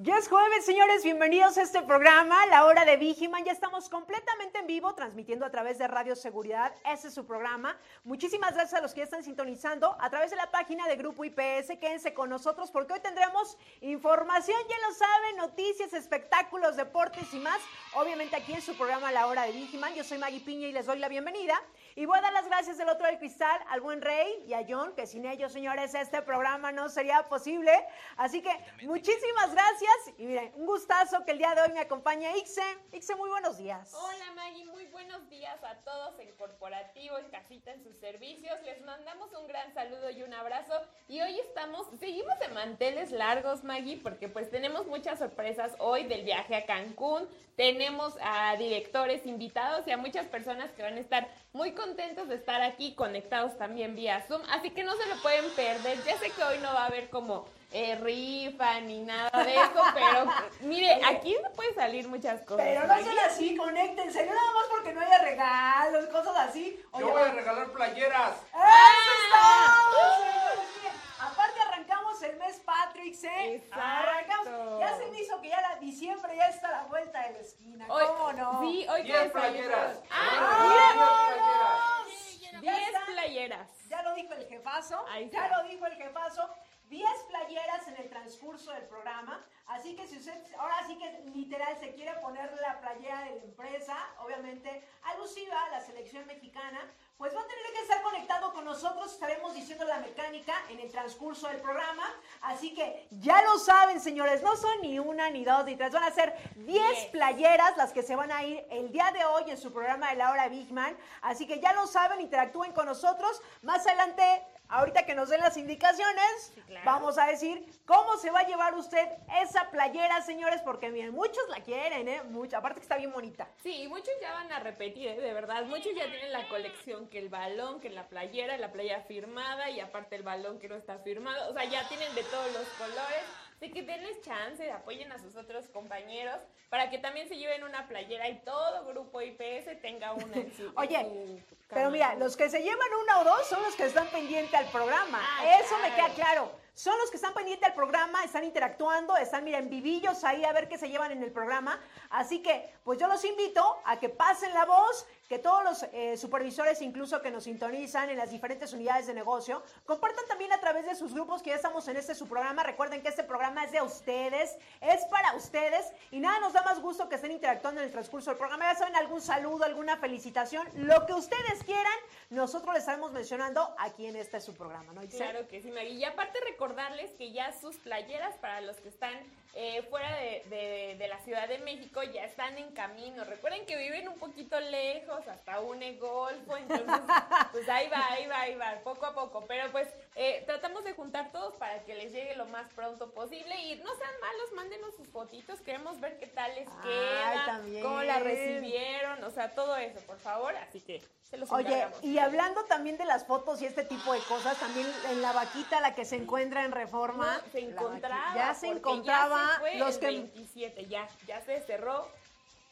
Ya es jueves, señores, bienvenidos a este programa, La Hora de Vigiman. Ya estamos completamente en vivo, transmitiendo a través de Radio Seguridad. Ese es su programa. Muchísimas gracias a los que ya están sintonizando a través de la página de Grupo IPS. Quédense con nosotros porque hoy tendremos información, ya lo saben, noticias, espectáculos, deportes y más. Obviamente aquí en su programa La Hora de Vigiman. Yo soy Maggie Piña y les doy la bienvenida. Y voy a dar las gracias del otro del cristal al buen Rey y a John, que sin ellos, señores, este programa no sería posible. Así que muchísimas gracias. Y miren, un gustazo que el día de hoy me acompañe Ixe. Ixe, muy buenos días. Hola Maggie, muy buenos días a todos en corporativo, en casita, en sus servicios. Les mandamos un gran saludo y un abrazo. Y hoy estamos, seguimos de manteles largos, Maggie, porque pues tenemos muchas sorpresas hoy del viaje a Cancún. Tenemos a directores invitados y a muchas personas que van a estar muy contentos de estar aquí conectados también vía Zoom. Así que no se lo pueden perder. Ya sé que hoy no va a haber como eh, rifa ni nada de eso, pero mire, aquí no puede salir muchas cosas. Pero no sean así, conéctense, no nada más porque no haya regalos, cosas así. Oye, Yo voy a regalar playeras. ¡Eso es todo, señores! Miren, Aparte arrancamos el mes Patrick, ¿eh? Exacto. Arrancamos. Ya se me hizo que ya la diciembre ya está a la vuelta de la esquina. Hoy, ¿Cómo no? Sí, hoy Diez que playeras. Ah, ¡Vámonos! mira, Ya 10 está. playeras. Ya lo dijo el jefazo, Ahí ya lo dijo el jefazo. 10 playeras en el transcurso del programa. Así que si usted ahora sí que literal se quiere poner la playera de la empresa, obviamente alusiva a la selección mexicana, pues va a tener que estar conectado con nosotros. Estaremos diciendo la mecánica en el transcurso del programa. Así que ya lo saben, señores, no son ni una, ni dos, ni tres. Van a ser 10 Diez. playeras las que se van a ir el día de hoy en su programa de la hora Big Man. Así que ya lo saben, interactúen con nosotros. Más adelante, ahorita que nos den las indicaciones, Sí, claro. vamos a decir cómo se va a llevar usted esa playera, señores, porque miren, muchos la quieren, ¿eh? Mucho, aparte que está bien bonita. Sí, y muchos ya van a repetir, ¿eh? de verdad. Muchos ya tienen la colección, que el balón, que la playera, la playa firmada y aparte el balón que no está firmado. O sea, ya tienen de todos los colores. Así que denles chance, apoyen a sus otros compañeros para que también se lleven una playera y todo grupo IPS tenga una en su. Oye, Pero mira, los que se llevan una o dos son los que están pendientes al programa. Ah, Eso me queda claro. Son los que están pendientes al programa, están interactuando, están, mira, en vivillos ahí a ver qué se llevan en el programa. Así que, pues yo los invito a que pasen la voz, que todos los eh, supervisores, incluso que nos sintonizan en las diferentes unidades de negocio, compartan también a través de sus grupos que ya estamos en este su programa. Recuerden que este programa es de ustedes, es para ustedes y nada nos da más gusto que estén interactuando en el transcurso del programa. Ya saben, algún saludo, alguna felicitación, lo que ustedes quieran, nosotros les estaremos mencionando aquí en este su programa, ¿no? Claro que sí, Maggie. Y aparte recordarles que ya sus playeras para los que están eh, fuera de- de la Ciudad de México ya están en camino. Recuerden que viven un poquito lejos, hasta un golfo, entonces pues ahí va, ahí va, ahí va, poco a poco. Pero pues eh, tratamos de juntar todos para que les llegue lo más pronto posible y no sean malos, mándenos sus fotitos, queremos ver qué tal les Ay, queda, también. cómo la recibieron, o sea, todo eso, por favor. Así que se los Oye, encargamos. y hablando también de las fotos y este tipo de cosas, también en la vaquita, la que se encuentra en Reforma. No, se encontraba. ya se encontraba ya se fue los el que 27, ya, ya se cerró.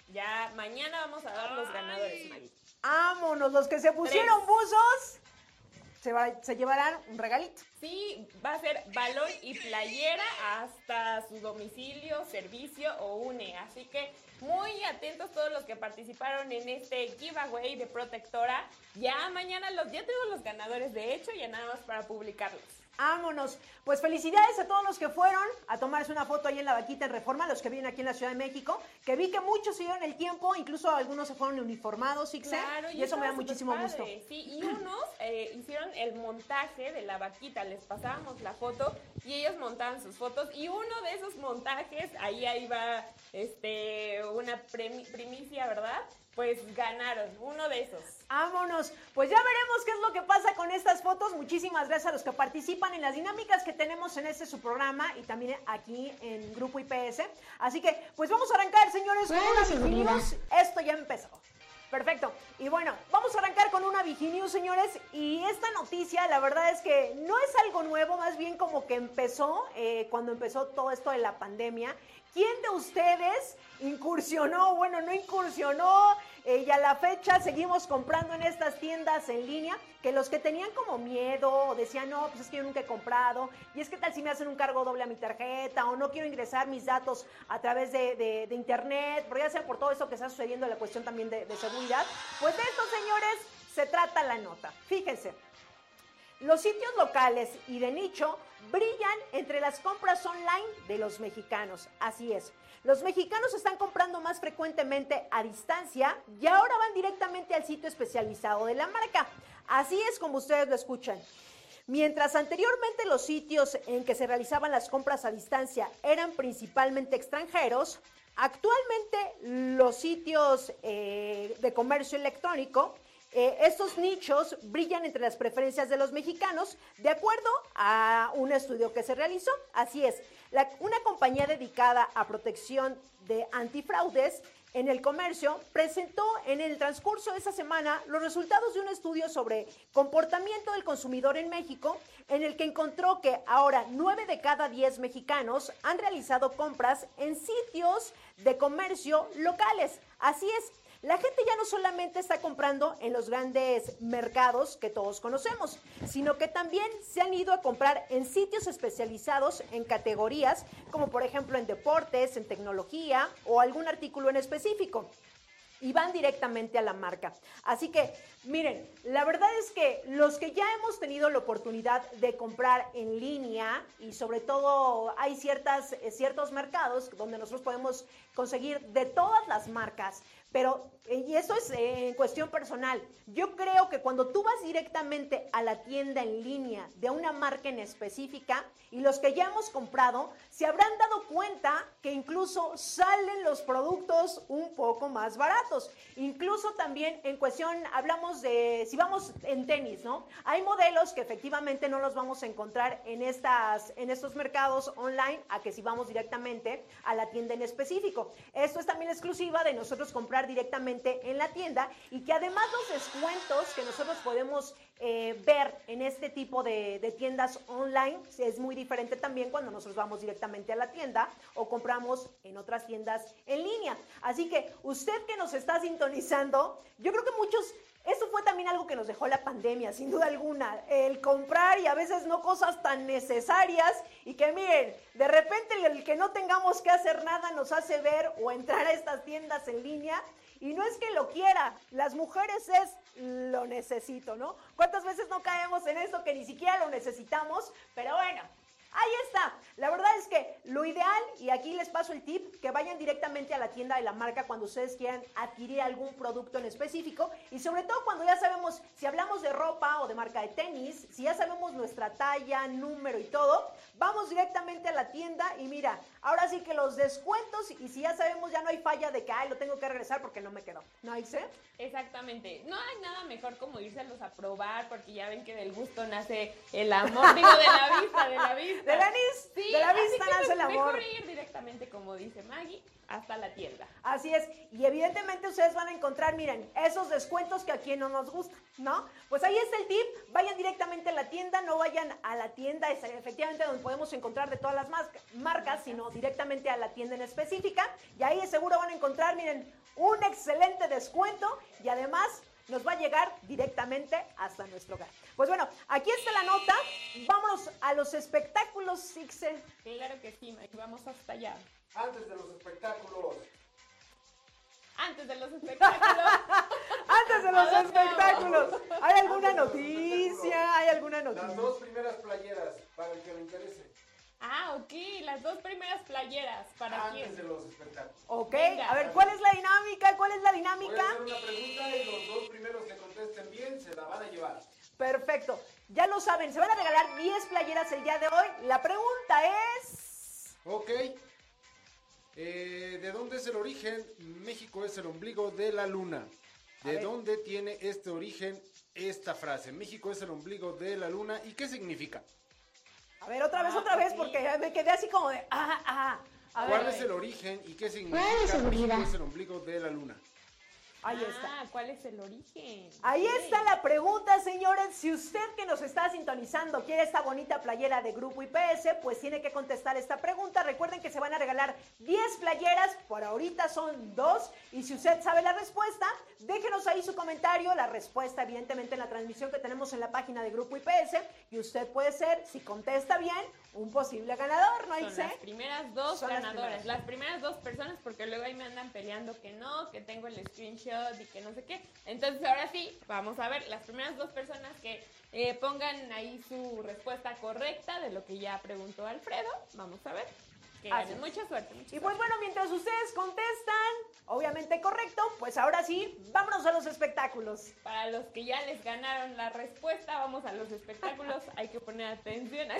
Ya mañana vamos a dar los ganadores, Maggie. Vámonos, los que se pusieron Tres. buzos se, va- se llevarán un regalito. Sí, va a ser balón y playera hasta su domicilio, servicio o UNE. Así que muy atentos todos los que participaron en este giveaway de protectora. Ya mañana los, ya tengo los ganadores, de hecho, ya nada más para publicarlos. Vámonos. Pues felicidades a todos los que fueron a tomarse una foto ahí en la vaquita en Reforma, los que viven aquí en la Ciudad de México, que vi que muchos se dieron el tiempo, incluso algunos se fueron uniformados, Ixe, y, eso me da muchísimo gusto. Sí, y unos eh, hicieron el montaje de la vaquita, les pasábamos la foto y ellos montaban sus fotos y uno de esos montajes, ahí ahí va este, una primicia, ¿verdad? Pues ganaron, uno de esos. Vámonos. Pues ya veremos qué es lo que pasa con estas fotos. Muchísimas gracias a los que participan en las dinámicas que tenemos en este su programa y también aquí en Grupo IPS. Así que, pues vamos a arrancar, señores, con una Esto ya empezó. Perfecto. Y bueno, vamos a arrancar con una Viginews, señores. Y esta noticia, la verdad es que no es algo nuevo, más bien como que empezó eh, cuando empezó todo esto de la pandemia. ¿Quién de ustedes incursionó, bueno, no incursionó, eh, y a la fecha seguimos comprando en estas tiendas en línea, que los que tenían como miedo o decían, no, pues es que yo nunca he comprado, y es que tal si me hacen un cargo doble a mi tarjeta, o no quiero ingresar mis datos a través de, internet, por ya sea por todo eso que está sucediendo, la cuestión también de, de seguridad, pues de estos señores se trata la nota. Fíjense, los sitios locales y de nicho brillan entre las compras online de los mexicanos. Así es. Los mexicanos están comprando más frecuentemente a distancia y ahora van directamente al sitio especializado de la marca. Así es como ustedes lo escuchan. Mientras anteriormente los sitios en que se realizaban las compras a distancia eran principalmente extranjeros, actualmente los sitios eh, de comercio electrónico eh, estos nichos brillan entre las preferencias de los mexicanos, de acuerdo a un estudio que se realizó. Así es, una compañía dedicada a protección de antifraudes en el comercio presentó en el transcurso de esa semana los resultados de un estudio sobre comportamiento del consumidor en México, en el que encontró que ahora 9 de cada 10 mexicanos han realizado compras en sitios de comercio locales. Así es, la gente ya no solamente está comprando en los grandes mercados que todos conocemos, sino que también se han ido a comprar en sitios especializados en categorías como por ejemplo en deportes, en tecnología o algún artículo en específico y van directamente a la marca. Así que, miren, la verdad es que los que ya hemos tenido la oportunidad de comprar en línea y sobre todo hay ciertas, eh, ciertos mercados donde nosotros podemos conseguir de todas las marcas, pero, y eso es eh, en cuestión personal, yo creo que cuando tú vas directamente a la tienda en línea de una marca en específica, y los que ya hemos comprado, se habrán dado cuenta que incluso salen los productos un poco más baratos. Incluso también en cuestión, hablamos de, si vamos en tenis, ¿no? Hay modelos que efectivamente no los vamos a encontrar en, estas, en estos mercados online, a que si vamos directamente a la tienda en específico. Esto es también exclusiva de nosotros comprar directamente en la tienda y que además los descuentos que nosotros podemos eh, ver en este tipo de, de, tiendas online es muy diferente también cuando nosotros vamos directamente a la tienda o compramos en otras tiendas en línea. Así que usted que nos está sintonizando, yo creo que muchos eso fue también algo que nos dejó la pandemia, sin duda alguna. El comprar y a veces no cosas tan necesarias y que miren, de repente el que no tengamos que hacer nada nos hace ver o entrar a estas tiendas en línea. Y no es que lo quiera, las mujeres es lo necesito, ¿no? ¿Cuántas veces no caemos en eso que ni siquiera lo necesitamos? Pero bueno, Ahí está. La verdad es que lo ideal, y aquí les paso el tip, que vayan directamente a la tienda de la marca cuando ustedes quieran adquirir algún producto en específico y sobre todo cuando ya sabemos si hablamos de ropa o de marca de tenis, si ya sabemos nuestra talla, número y todo, vamos directamente a la tienda y mira, ahora sí que los descuentos y si ya sabemos ya no hay falla de que, ay, lo tengo que regresar porque no me quedó. ¿No hay sé? Exactamente. No hay nada mejor como irselos a probar porque ya ven que del gusto nace el amor, digo, de la vista. De la vista nace el amor. Mejor ir directamente, como dice Maggie, hasta la tienda. Así es. Y evidentemente ustedes van a encontrar, miren, esos descuentos que a quien no nos gusta, ¿no? Pues ahí está el tip. Vayan directamente a la tienda, no vayan a la tienda, es efectivamente donde podemos encontrar de todas las marcas, sino directamente a la tienda en específica. Y ahí seguro van a encontrar, miren, un excelente descuento y además nos va a llegar directamente hasta nuestro hogar. Pues bueno, aquí está la nota. Vamos a los espectáculos, Sixe. Claro que sí, Mike. Vamos hasta allá. Antes de los espectáculos. Antes de los espectáculos. Antes de los espectáculos. ¿Hay alguna noticia? ¿Hay alguna noticia? Las dos primeras playeras, para el que le interese. Ah, ok, las dos primeras playeras, ¿para Antes quién? de los espectáculos. Ok, a ver, ¿cuál es la dinámica? ¿Cuál es la dinámica? Voy a hacer una pregunta y los dos primeros que contesten bien se la van a llevar. Perfecto. Ya lo saben, se van a regalar 10 playeras el día de hoy. La pregunta es... Ok. Eh, ¿De dónde es el origen? México es el ombligo de la luna. ¿De dónde tiene este origen esta frase? México es el ombligo de la luna. ¿Y qué significa? A ver, otra vez, Ah, otra vez, ok. porque me quedé así como de... Ah, ah. A ¿Cuál ver, es el origen y qué significa. México es el ombligo de la luna? Ahí está. Ah, ¿cuál es el origen? Ahí está la pregunta, señores. Si usted que nos está sintonizando quiere esta bonita playera de Grupo IPS, pues tiene que contestar esta pregunta. Recuerden que se van a regalar 10 playeras, por ahorita son dos. Y si usted sabe la respuesta, déjenos ahí su comentario, la respuesta evidentemente en la transmisión que tenemos en la página de Grupo IPS. Y usted puede ser, si contesta bien, un posible ganador, ¿no, Son las primeras dos Son las ganadoras, primeras. las primeras. dos personas, porque luego ahí me andan peleando que no, que tengo el screenshot y que no sé qué. Entonces ahora sí, vamos a ver las primeras dos personas que eh, pongan ahí su respuesta correcta de lo que ya preguntó Alfredo. Vamos a ver. Que ganen. Mucha suerte. mucha Y pues suerte. bueno, mientras ustedes contestan, obviamente correcto, pues ahora sí, vámonos a los espectáculos. Para los que ya les ganaron la respuesta, vamos a los espectáculos. Hay que poner atención.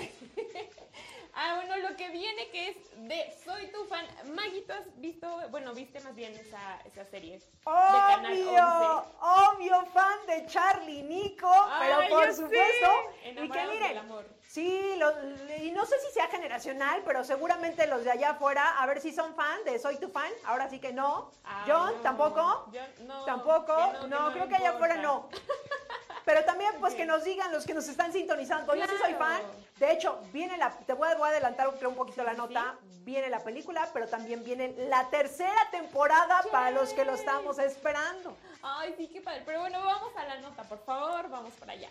ah, bueno, lo que viene que es de Soy tu fan. Maggie, ¿tú has visto, bueno, viste más bien esa, esa serie? De Canal Obvio, 11. obvio fan de Charlie Nico, Ay, pero por supuesto. Y que miren, amor. sí, lo- y no sé si sea generacional, pero seguramente los de allá afuera, a ver si son fan de Soy tu fan, ahora sí que no. John, no. tampoco. John, no, Tampoco, que no, que creo que allá afuera no. Pero también, pues que nos digan los que nos están sintonizando. Yo sí soy fan. De hecho, viene la. Te voy a, voy a adelantar un poquito la nota. Viene la película, pero también viene la tercera temporada para los que lo estamos esperando. Ay, sí, qué padre. Pero bueno, vamos a la nota, por favor, vamos para allá.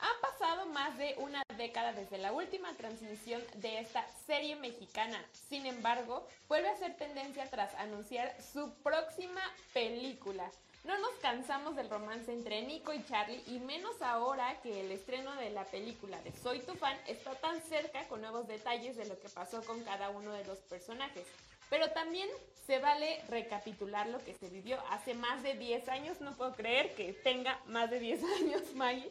Ha pasado más de una década desde la última transmisión de esta serie mexicana. Sin embargo, vuelve a ser tendencia tras anunciar su próxima película. No nos cansamos del romance entre Nico y Charlie y menos ahora que el estreno de la película de Soy tu fan está tan cerca con nuevos detalles de lo que pasó con cada uno de los personajes. Pero también se vale recapitular lo que se vivió hace más de 10 años. No puedo creer que tenga más de 10 años, Maggie.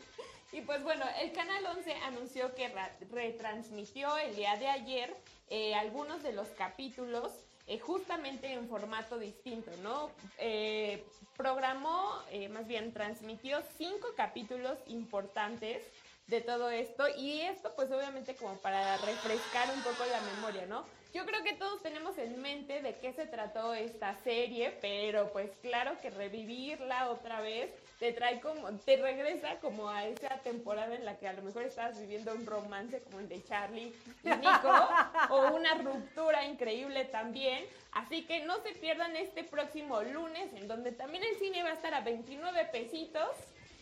Y pues bueno, el Canal 11 anunció que ra- retransmitió el día de ayer eh, algunos de los capítulos eh, justamente en formato distinto, ¿no? Eh, programó, eh, más bien transmitió cinco capítulos importantes de todo esto y esto pues obviamente como para refrescar un poco la memoria, ¿no? Yo creo que todos tenemos en mente de qué se trató esta serie, pero pues claro que revivirla otra vez te trae como, te regresa como a esa temporada en la que a lo mejor estabas viviendo un romance como el de Charlie y Nico, o una ruptura increíble también. Así que no se pierdan este próximo lunes, en donde también el cine va a estar a 29 pesitos.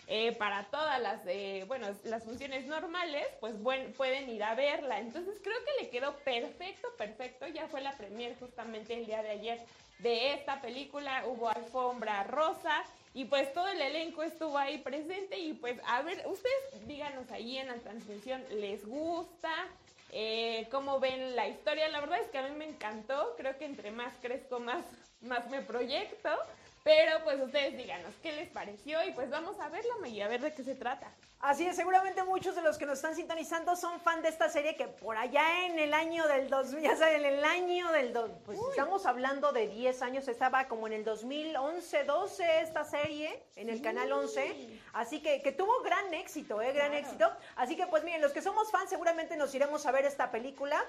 eh, para todas las, eh, bueno, las funciones normales, pues bueno, pueden ir a verla. Entonces creo que le quedó perfecto, perfecto. Ya fue la premier justamente el día de ayer de esta película. Hubo alfombra rosa y pues todo el elenco estuvo ahí presente. Y pues a ver, ustedes díganos ahí en la transmisión, ¿les gusta? Eh, ¿Cómo ven la historia? La verdad es que a mí me encantó. Creo que entre más crezco, más, más me proyecto. Pero pues ustedes díganos qué les pareció y pues vamos a verla y a ver de qué se trata. Así es, seguramente muchos de los que nos están sintonizando son fan de esta serie que por allá en el año del 2000, ya saben, en el año del... pues estamos hablando de 10 años, estaba como en el 2011, 12 esta serie en el canal 11, así que, que tuvo gran éxito, ¿eh? Gran Claro. éxito. Así que pues miren, los que somos fans seguramente nos iremos a ver esta película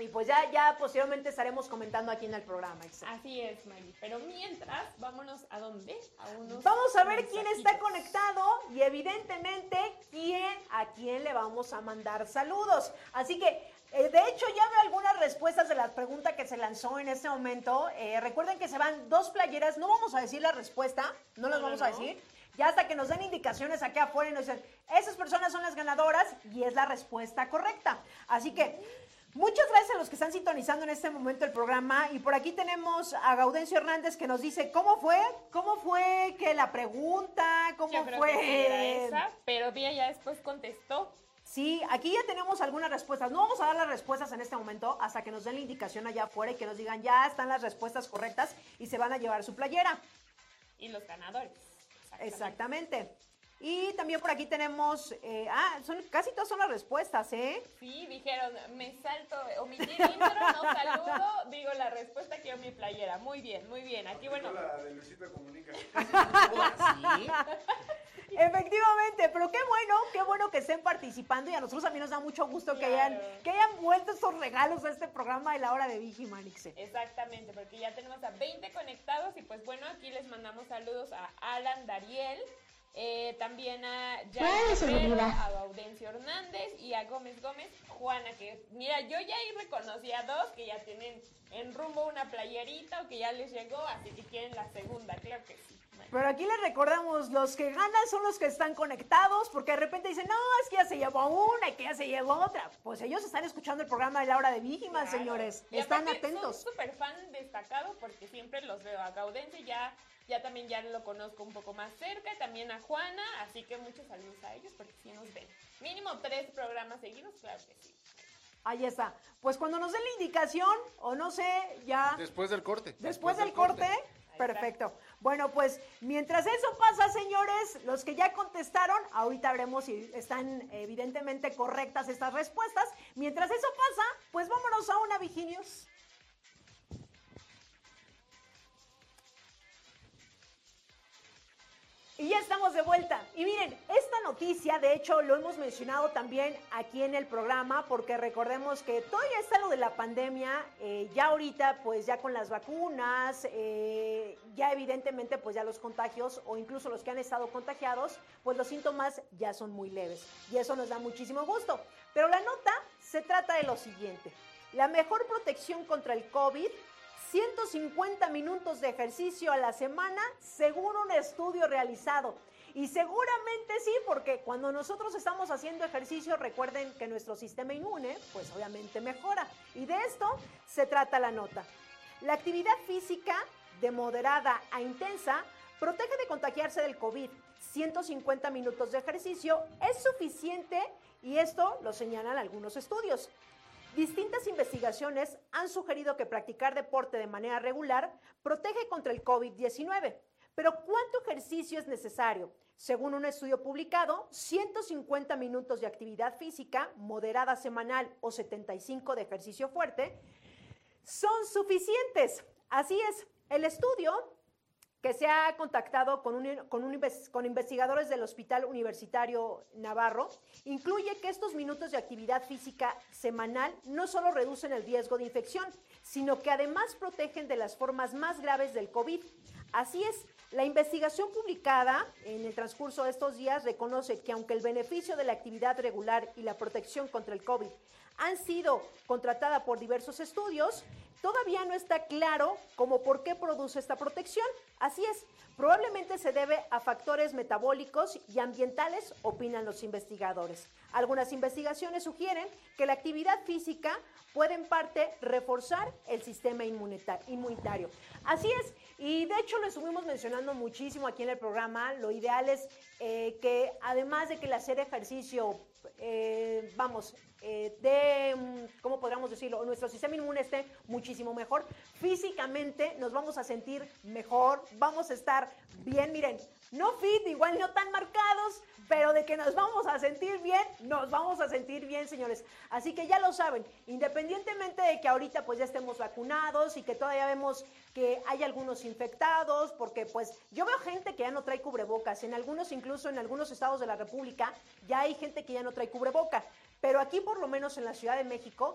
y pues ya, ya posteriormente estaremos comentando aquí en el programa. Excel. Así es, Maggie. Pero mientras, vámonos a dónde? A unos Vamos a ver quién está conectado y evidentemente quién a quién le vamos a mandar saludos. Así que, eh, de hecho, ya veo algunas respuestas de la pregunta que se lanzó en este momento. Eh, recuerden que se van dos playeras, no vamos a decir la respuesta, no las vamos no, a decir. Ya hasta que nos den indicaciones aquí afuera y nos dicen, esas personas son las ganadoras y es la respuesta correcta. Así que, muchas gracias a los que están sintonizando en este momento el programa. Y por aquí tenemos a Gaudencio Hernández que nos dice, ¿cómo fue? ¿Cómo fue que la pregunta? ¿Cómo Yo creo fue? que sí era esa, pero Vía ya después contestó. Sí, aquí ya tenemos algunas respuestas. No vamos a dar las respuestas en este momento hasta que nos den la indicación allá afuera y que nos digan ya están las respuestas correctas y se van a llevar su playera. Y los ganadores. Exactamente. Y también por aquí tenemos, eh, ah, son, casi todas son las respuestas, ¿eh? Sí, dijeron, me salto, omitir intro, no saludo, digo la respuesta, quiero mi playera. Muy bien, muy bien. Aquí, bueno. La de Luisito Comunica. Efectivamente, pero qué bueno, qué bueno que estén participando y a nosotros también nos da mucho gusto que, hayan, que hayan vuelto estos regalos a este programa de la hora de Vicky Manixe. Exactamente, porque ya tenemos a 20 conectados y pues bueno, aquí les mandamos saludos a Alan Dariel, eh, también a Guerrero, a Gaudencio Hernández y a Gómez Gómez, Juana, que mira, yo ya ahí reconocí a dos que ya tienen en rumbo una playerita o que ya les llegó, así que quieren la segunda, claro que sí. Pero aquí les recordamos, los que ganan son los que están conectados, porque de repente dicen, no, es que ya se llevó una y que ya se llevó otra. Pues ellos están escuchando el programa de la hora de Vigiman, Claro. señores. Y Están atentos. Son súper fan destacado porque siempre los veo a Gaudense, ya, ya también ya lo conozco un poco más cerca, también a Juana, así que muchos saludos a ellos porque sí nos ven. Mínimo tres programas seguidos, claro que sí. Ahí está. Pues cuando nos den la indicación, o no sé, ya Después del corte. después del corte, perfecto. Bueno, pues mientras eso pasa, señores, los que ya contestaron, ahorita veremos si están evidentemente correctas estas respuestas. Mientras eso pasa, pues vámonos a una Viginius. Y ya estamos de vuelta. Y miren, esta noticia, de hecho, lo hemos mencionado también aquí en el programa, porque recordemos que todavía está lo de la pandemia, eh, ya ahorita, pues ya con las vacunas, eh, ya evidentemente, pues ya los contagios, o incluso los que han estado contagiados, pues los síntomas ya son muy leves. Y eso nos da muchísimo gusto. Pero la nota se trata de lo siguiente. La mejor protección contra el COVID 150 minutos de ejercicio a la semana según un estudio realizado. Y seguramente sí, porque cuando nosotros estamos haciendo ejercicio, recuerden que nuestro sistema inmune, pues obviamente mejora. Y de esto se trata la nota. La actividad física de moderada a intensa protege de contagiarse del COVID. 150 minutos de ejercicio es suficiente y esto lo señalan algunos estudios. Distintas investigaciones han sugerido que practicar deporte de manera regular protege contra el COVID-19. Pero ¿cuánto ejercicio es necesario? Según un estudio publicado, 150 minutos de actividad física moderada semanal o 75 de ejercicio fuerte son suficientes. Así es, el estudio que se ha contactado con, con investigadores del Hospital Universitario Navarro, incluye que estos minutos de actividad física semanal no solo reducen el riesgo de infección, sino que además protegen de las formas más graves del COVID. Así es, la investigación publicada en el transcurso de estos días reconoce que aunque el beneficio de la actividad regular y la protección contra el COVID han sido contratada por diversos estudios, todavía no está claro cómo por qué produce esta protección. Así es, probablemente se debe a factores metabólicos y ambientales, opinan los investigadores. Algunas investigaciones sugieren que la actividad física puede en parte reforzar el sistema inmunita- inmunitario. Así es, y de hecho lo estuvimos mencionando muchísimo aquí en el programa. Lo ideal es eh, que además de que el hacer ejercicio, eh, vamos, eh, de, mm, ¿cómo podríamos decirlo? Nuestro sistema inmune esté muchísimo mejor. Físicamente nos vamos a sentir mejor, vamos a estar bien, miren, no fit, igual no tan marcados, pero de que nos vamos a sentir bien, nos vamos a sentir bien, señores. Así que ya lo saben, independientemente de que ahorita pues ya estemos vacunados y que todavía vemos que hay algunos infectados, porque pues yo veo gente que ya no trae cubrebocas, en algunos incluso en algunos estados de la República ya hay gente que ya no trae cubreboca, pero aquí por lo menos en la Ciudad de México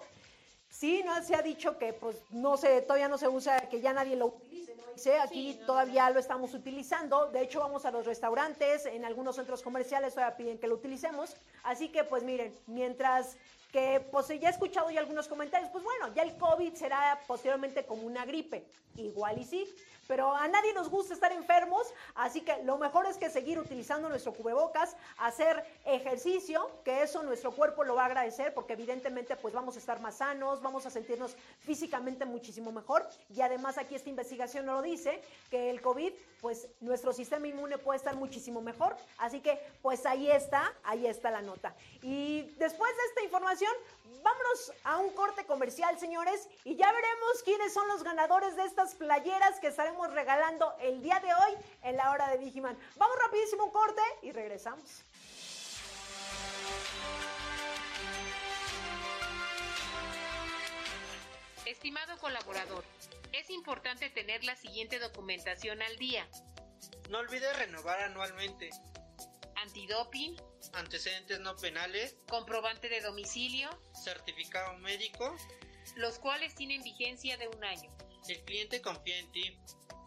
Sí, no se ha dicho que pues no se, todavía no se usa, que ya nadie lo utilice, aquí Sí, no, todavía lo estamos utilizando. De hecho, vamos a los restaurantes, en algunos centros comerciales todavía piden que lo utilicemos. Así que, pues miren, mientras que pues ya he escuchado ya algunos comentarios, pues bueno, ya el COVID será posteriormente como una gripe. Igual y sí, pero a nadie nos gusta estar enfermos, así que lo mejor es que seguir utilizando nuestro cubrebocas, hacer ejercicio, que eso nuestro cuerpo lo va a agradecer porque evidentemente pues vamos a estar más sanos, vamos a sentirnos físicamente muchísimo mejor y además aquí esta investigación nos lo dice, que el COVID pues nuestro sistema inmune puede estar muchísimo mejor, así que pues ahí está, ahí está la nota. Y después de esta información vámonos a un corte comercial, señores, y ya veremos quiénes son los ganadores de estas playeras que estaremos regalando el día de hoy en la hora de Digiman. Vamos rapidísimo un corte y regresamos. Estimado colaborador, es importante tener la siguiente documentación al día. No olvides renovar anualmente. Antidoping, Antecedentes no penales, comprobante de domicilio, certificado médico. los cuales tienen vigencia de un año. El cliente confía en ti.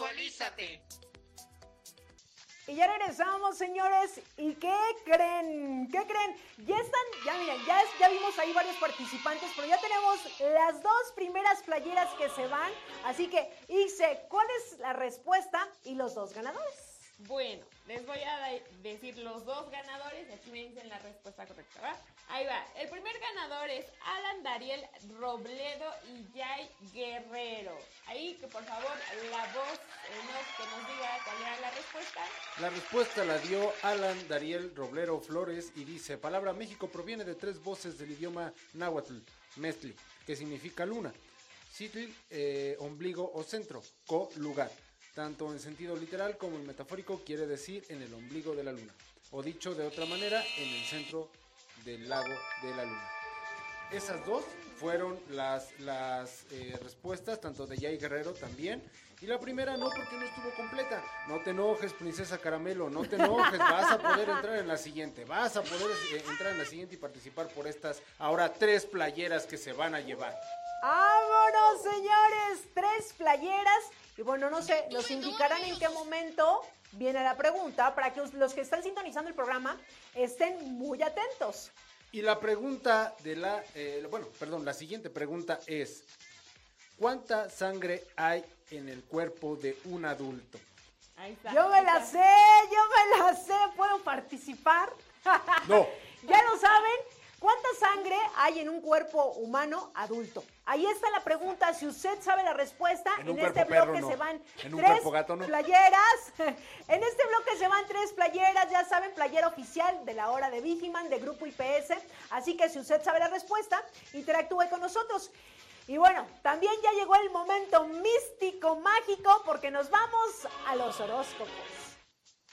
Actualízate. Y ya regresamos, señores. ¿Y qué creen? ¿Qué creen? Ya están, ya miren, ya, vimos ahí varios participantes, pero ya tenemos las dos primeras playeras que se van. Así que, Ixe, ¿cuál es la respuesta y los dos ganadores? Bueno, les voy a decir los dos ganadores y aquí me dicen la respuesta correcta, ¿va? Ahí va. El primer ganador es Alan Dariel Robledo y Jay Guerrero. Ahí que por favor la voz eh, que nos diga cuál era la respuesta. La respuesta la dio Alan Dariel Roblero Flores y dice, palabra México proviene de tres voces del idioma náhuatl, mestli, que significa luna, sitl, eh, ombligo o centro, co, lugar. Tanto en sentido literal como en metafórico quiere decir en el ombligo de la luna, o dicho de otra manera, en el centro del lago de la luna. Esas dos fueron las, las eh, respuestas, tanto de Jay Guerrero también. Y la primera no, porque no estuvo completa. No te enojes, princesa Caramelo, no te enojes. Vas a poder entrar en la siguiente. Vas a poder eh, entrar en la siguiente y participar por estas ahora tres playeras que se van a llevar. ¡Vámonos, señores! Tres playeras. Y bueno, no sé, nos indicarán en qué momento viene la pregunta para que los que están sintonizando el programa estén muy atentos. Y la pregunta de la, eh, bueno, perdón, la siguiente pregunta es, ¿cuánta sangre hay en el cuerpo de un adulto? Ahí está. Yo me ahí la está. sé, yo me la sé, ¿puedo participar? No. ya lo saben, ¿cuánta sangre hay en un cuerpo humano adulto? Ahí está la pregunta, si usted sabe la respuesta, En este bloque no. se van tres cuerpo gato, no. playeras. en este bloque se van tres playeras, ya saben, playera oficial de la hora de Vigiman, de Grupo IPS. Así que si usted sabe la respuesta, interactúe con nosotros. Y bueno, también ya llegó el momento místico, mágico, porque nos vamos a los horóscopos.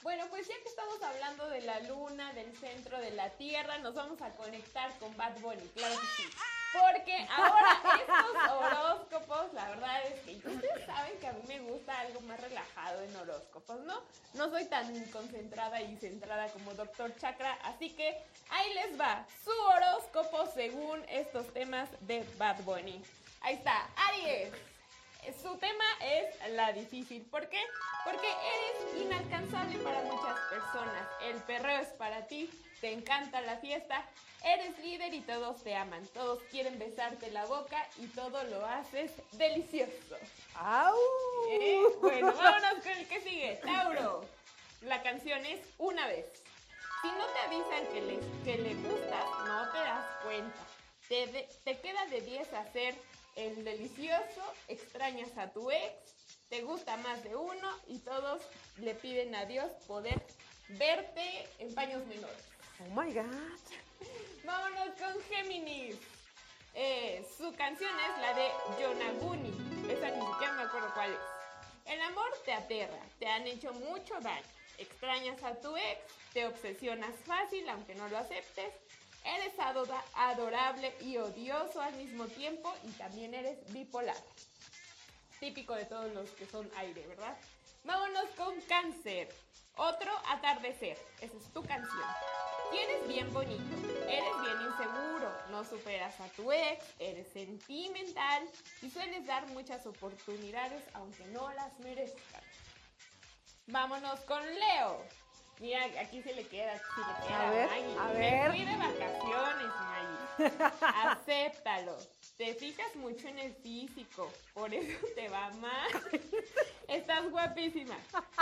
Bueno, pues ya que estamos hablando de la luna, del centro de la tierra, nos vamos a conectar con Bad Bunny, claro que sí. Porque ahora estos horóscopos, la verdad es que ustedes saben que a mí me gusta algo más relajado en horóscopos, ¿no? No soy tan concentrada y centrada como Doctor Chakra, así que ahí les va su horóscopo según estos temas de Bad Bunny. Ahí está, Aries. Su tema es la difícil. ¿Por qué? Porque eres inalcanzable para muchas personas. El perreo es para ti, te encanta la fiesta, eres líder y todos te aman. Todos quieren besarte la boca y todo lo haces delicioso. ¡Au! ¿Eh? Bueno, vámonos con el que sigue. Tauro. La canción es Una vez. Si no te avisan que le, que le gustas, no te das cuenta. Te, de- te queda de 10 hacer el delicioso, extrañas a tu ex, te gusta más de uno y todos le piden a Dios poder verte en paños menores. Oh my God. Vámonos con Géminis. Eh, su canción es la de Yonaguni. Esa ni siquiera me acuerdo cuál es. El amor te aterra, te han hecho mucho daño. Extrañas a tu ex, te obsesionas fácil aunque no lo aceptes. Eres adorable y odioso al mismo tiempo y también eres bipolar. Típico de todos los que son aire, ¿verdad? Vámonos con cáncer. Otro atardecer. Esa es tu canción. Tienes bien bonito, eres bien inseguro, no superas a tu ex, eres sentimental y sueles dar muchas oportunidades aunque no las merezcan. Vámonos con Leo. Mira, aquí se le queda, se le queda. A ver, Maggie. a Me ver. fui de vacaciones, Maggie. Acéptalo. Te fijas mucho en el físico, por eso te va mal. Estás guapísima.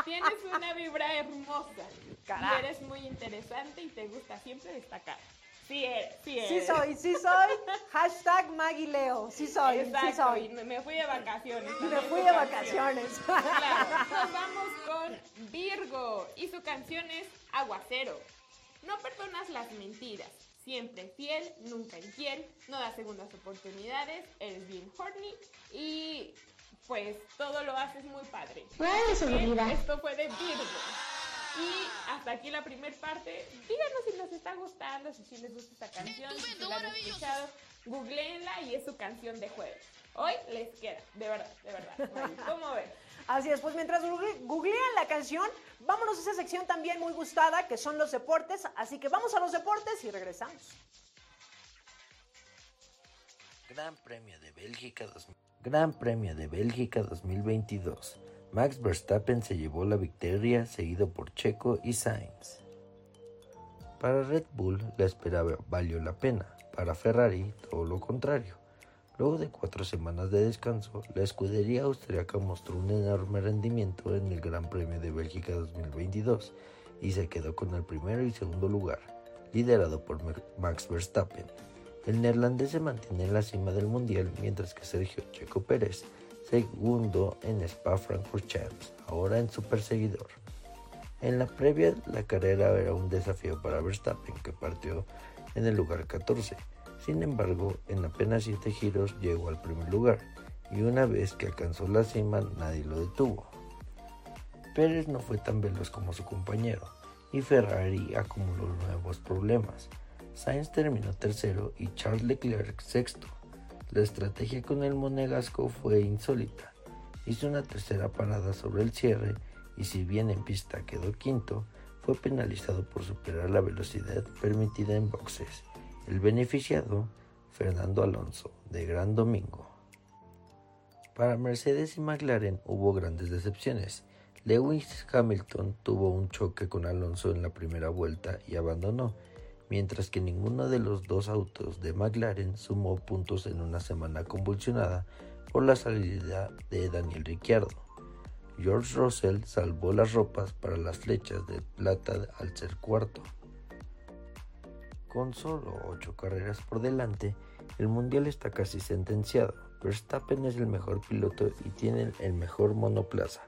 Tienes una vibra hermosa. Carajo. Eres muy interesante y te gusta siempre destacar. Sí eres, sí Sí eres. soy, sí soy. Hashtag Maggie Leo. Sí soy, Exacto, sí soy. me- fui de vacaciones. Me fui su de vacaciones. Claro, nos vamos con Virgo y su canción es Aguacero. No perdonas las mentiras, siempre fiel, nunca infiel, no das segundas oportunidades, eres bien horny y pues todo lo haces muy padre. Bien, Esto fue de Virgo. Y hasta aquí la primera parte. Díganos si nos está gustando, si sí les gusta esta canción, si la han escuchado. Googleenla y es su canción de jueves. Hoy les queda, de verdad, de verdad. Mari, ¿Cómo ven? Así es, pues mientras google- googlean la canción, vámonos a esa sección también muy gustada, que son los deportes. Así que vamos a los deportes y regresamos. Gran Premio de Bélgica 2000 Gran Premio de Bélgica 2022. Max Verstappen se llevó la victoria seguido por Checo y Sainz. Para Red Bull la espera valió la pena, para Ferrari todo lo contrario. Luego de cuatro semanas de descanso, la escudería austríaca mostró un enorme rendimiento en el Gran Premio de Bélgica 2022 y se quedó con el primero y segundo lugar, liderado por Max Verstappen. El neerlandés se mantiene en la cima del mundial mientras que Sergio Checo Pérez, segundo en Spa-Francorchamps, ahora en su perseguidor. En la previa, la carrera era un desafío para Verstappen, que partió en el lugar 14. Sin embargo, en apenas 7 giros llegó al primer lugar, y una vez que alcanzó la cima nadie lo detuvo. Pérez no fue tan veloz como su compañero, y Ferrari acumuló nuevos problemas. Sainz terminó tercero y Charles Leclerc sexto. La estrategia con el monegasco fue insólita. Hizo una tercera parada sobre el cierre y si bien en pista quedó quinto, fue penalizado por superar la velocidad permitida en boxes. El beneficiado, Fernando Alonso, de Gran Domingo. Para Mercedes y McLaren hubo grandes decepciones. Lewis Hamilton tuvo un choque con Alonso en la primera vuelta y abandonó, mientras que ninguno de los dos autos de McLaren sumó puntos en una semana convulsionada por la salida de Daniel Ricciardo. George Russell salvó las ropas para las flechas de plata al ser cuarto. Con solo 8 carreras por delante, el mundial está casi sentenciado. Verstappen es el mejor piloto y tiene el mejor monoplaza.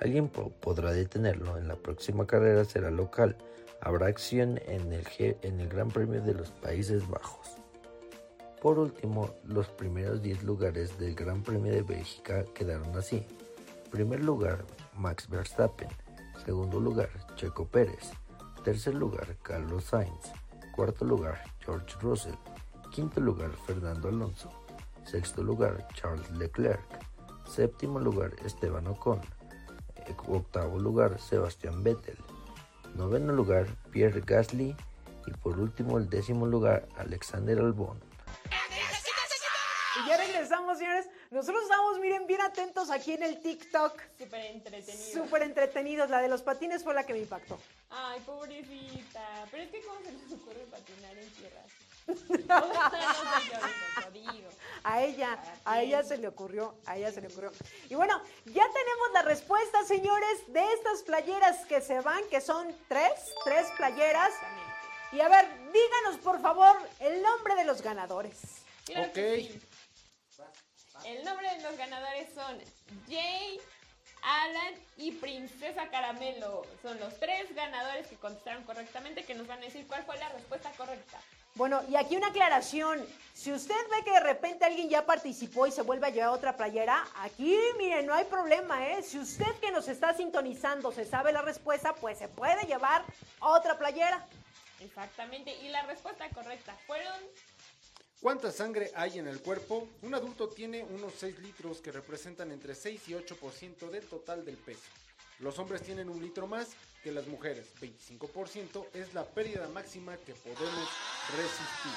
Alguien po- podrá detenerlo, en la próxima carrera será local. Habrá acción en el, en el Gran Premio de los Países Bajos. Por último, los primeros 10 lugares del Gran Premio de Bélgica quedaron así. Primer lugar, Max Verstappen. Segundo lugar, Checo Pérez. Tercer lugar, Carlos Sainz. Cuarto lugar, George Russell. Quinto lugar, Fernando Alonso. Sexto lugar, Charles Leclerc. Séptimo lugar, Esteban Ocon. Octavo lugar, Sebastián Vettel. Noveno lugar, Pierre Gasly. Y por último, el décimo lugar, Alexander Albon. Y ya regresamos, señores. Nosotros estamos, miren, bien atentos aquí en el TikTok. Súper entretenido. Súper entretenidos. La de los patines fue la que me impactó. Ay, pobrecita. Pero es que cómo se les ocurre patinar en tierra. A ella, a ella se le ocurrió, a ella se le ocurrió. Y bueno, ya tenemos la respuesta, señores, de estas playeras que se van, que son tres, tres playeras. Y a ver, díganos por favor el nombre de los ganadores. Claro que Ok. sí. El nombre de los ganadores son Jay, Alan y Princesa Caramelo. Son los tres ganadores que contestaron correctamente que nos van a decir cuál fue la respuesta correcta. Bueno, y aquí una aclaración. Si usted ve que de repente alguien ya participó y se vuelve a llevar otra playera, aquí, miren, no hay problema, ¿eh? Si usted que nos está sintonizando se sabe la respuesta, pues se puede llevar otra playera. Exactamente. Y la respuesta correcta fueron ¿Cuánta sangre hay en el cuerpo? Un adulto tiene unos 6 litros que representan entre 6 y 8% del total del peso. Los hombres tienen un litro más que las mujeres. 25% es la pérdida máxima que podemos resistir.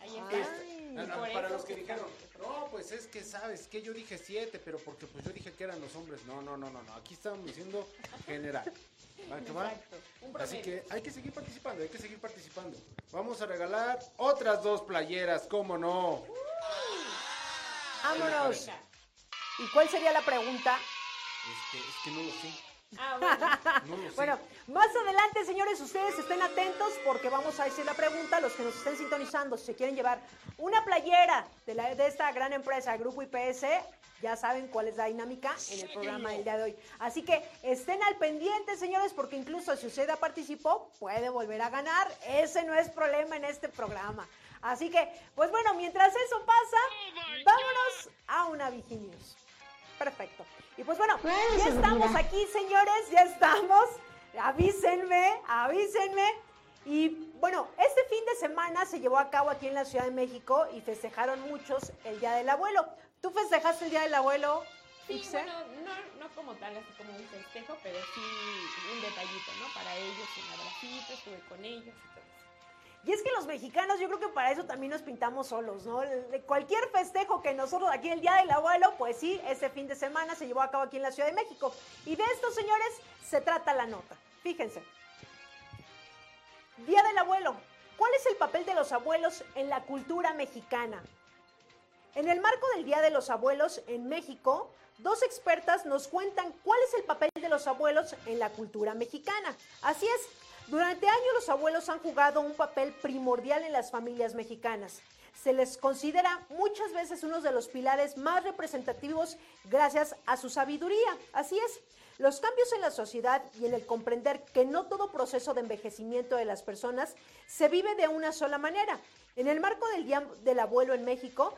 Ahí está. Ay. Ah, ah, para los que dijeron, no, pues es que sabes que yo dije siete, pero porque pues yo dije que eran los hombres. No, no, no, no, no. Aquí estamos diciendo general. ¿Va que va? Exacto, un Así que hay que seguir participando, hay que seguir participando. Vamos a regalar otras dos playeras, ¿cómo no? Vámonos. Venga. ¿Y cuál sería la pregunta? Que no lo sé. Ah, bueno. No lo sé. Bueno, más adelante, señores, ustedes estén atentos porque vamos a decir la pregunta a los que nos estén sintonizando. Si se quieren llevar una playera de, la- de esta gran empresa, Grupo IPS, ya saben cuál es la dinámica en el programa del día de hoy. Así que estén al pendiente, señores, porque incluso si usted ya participó, puede volver a ganar. Ese no es problema en este programa. Así que, pues bueno, mientras eso pasa, vámonos a una Viginius. Perfecto. Y pues bueno, ya estamos aquí, señores, ya estamos. Avísenme, avísenme. Y bueno, este fin de semana se llevó a cabo aquí en la Ciudad de México y festejaron muchos el Día del Abuelo. ¿Tú festejaste el Día del Abuelo? Sí, Ixe? bueno, no, no como tal, así como un festejo, pero sí un detallito, ¿no? Para ellos, un abracito, estuve con ellos y es que los mexicanos, yo creo que para eso también nos pintamos solos, ¿no? Cualquier festejo que nosotros aquí el Día del Abuelo, pues sí, este fin de semana se llevó a cabo aquí en la Ciudad de México. Y de esto, señores, se trata la nota. Fíjense. Día del Abuelo. ¿Cuál es el papel de los abuelos en la cultura mexicana? En el marco del Día de los Abuelos en México, dos expertas nos cuentan cuál es el papel de los abuelos en la cultura mexicana. Así es, durante años los abuelos han jugado un papel primordial en las familias mexicanas. Se les considera muchas veces uno de los pilares más representativos gracias a su sabiduría. Así es, los cambios en la sociedad y en el comprender que no todo proceso de envejecimiento de las personas se vive de una sola manera. En el marco del Día del Abuelo en México,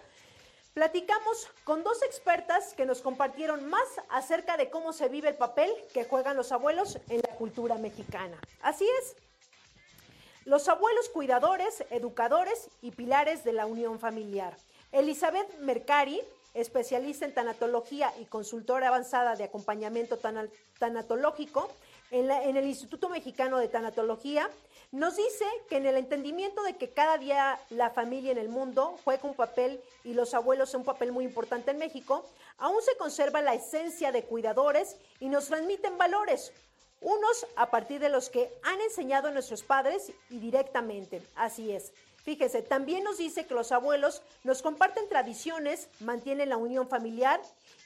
Platicamos con dos expertas que nos compartieron más acerca de cómo se vive el papel que juegan los abuelos en la cultura mexicana. Así es. Los abuelos cuidadores, educadores y pilares de la unión familiar. Elizabeth Mercari, especialista en tanatología y consultora avanzada de acompañamiento tana- tanatológico en, el Instituto Mexicano de Tanatología, nos dice que en el entendimiento de que cada día la familia en el mundo juega un papel y los abuelos un papel muy importante en México, aún se conserva la esencia de cuidadores y nos transmiten valores, unos a partir de los que han enseñado nuestros padres y directamente. Así es. Fíjese, también nos dice que los abuelos nos comparten tradiciones, mantienen la unión familiar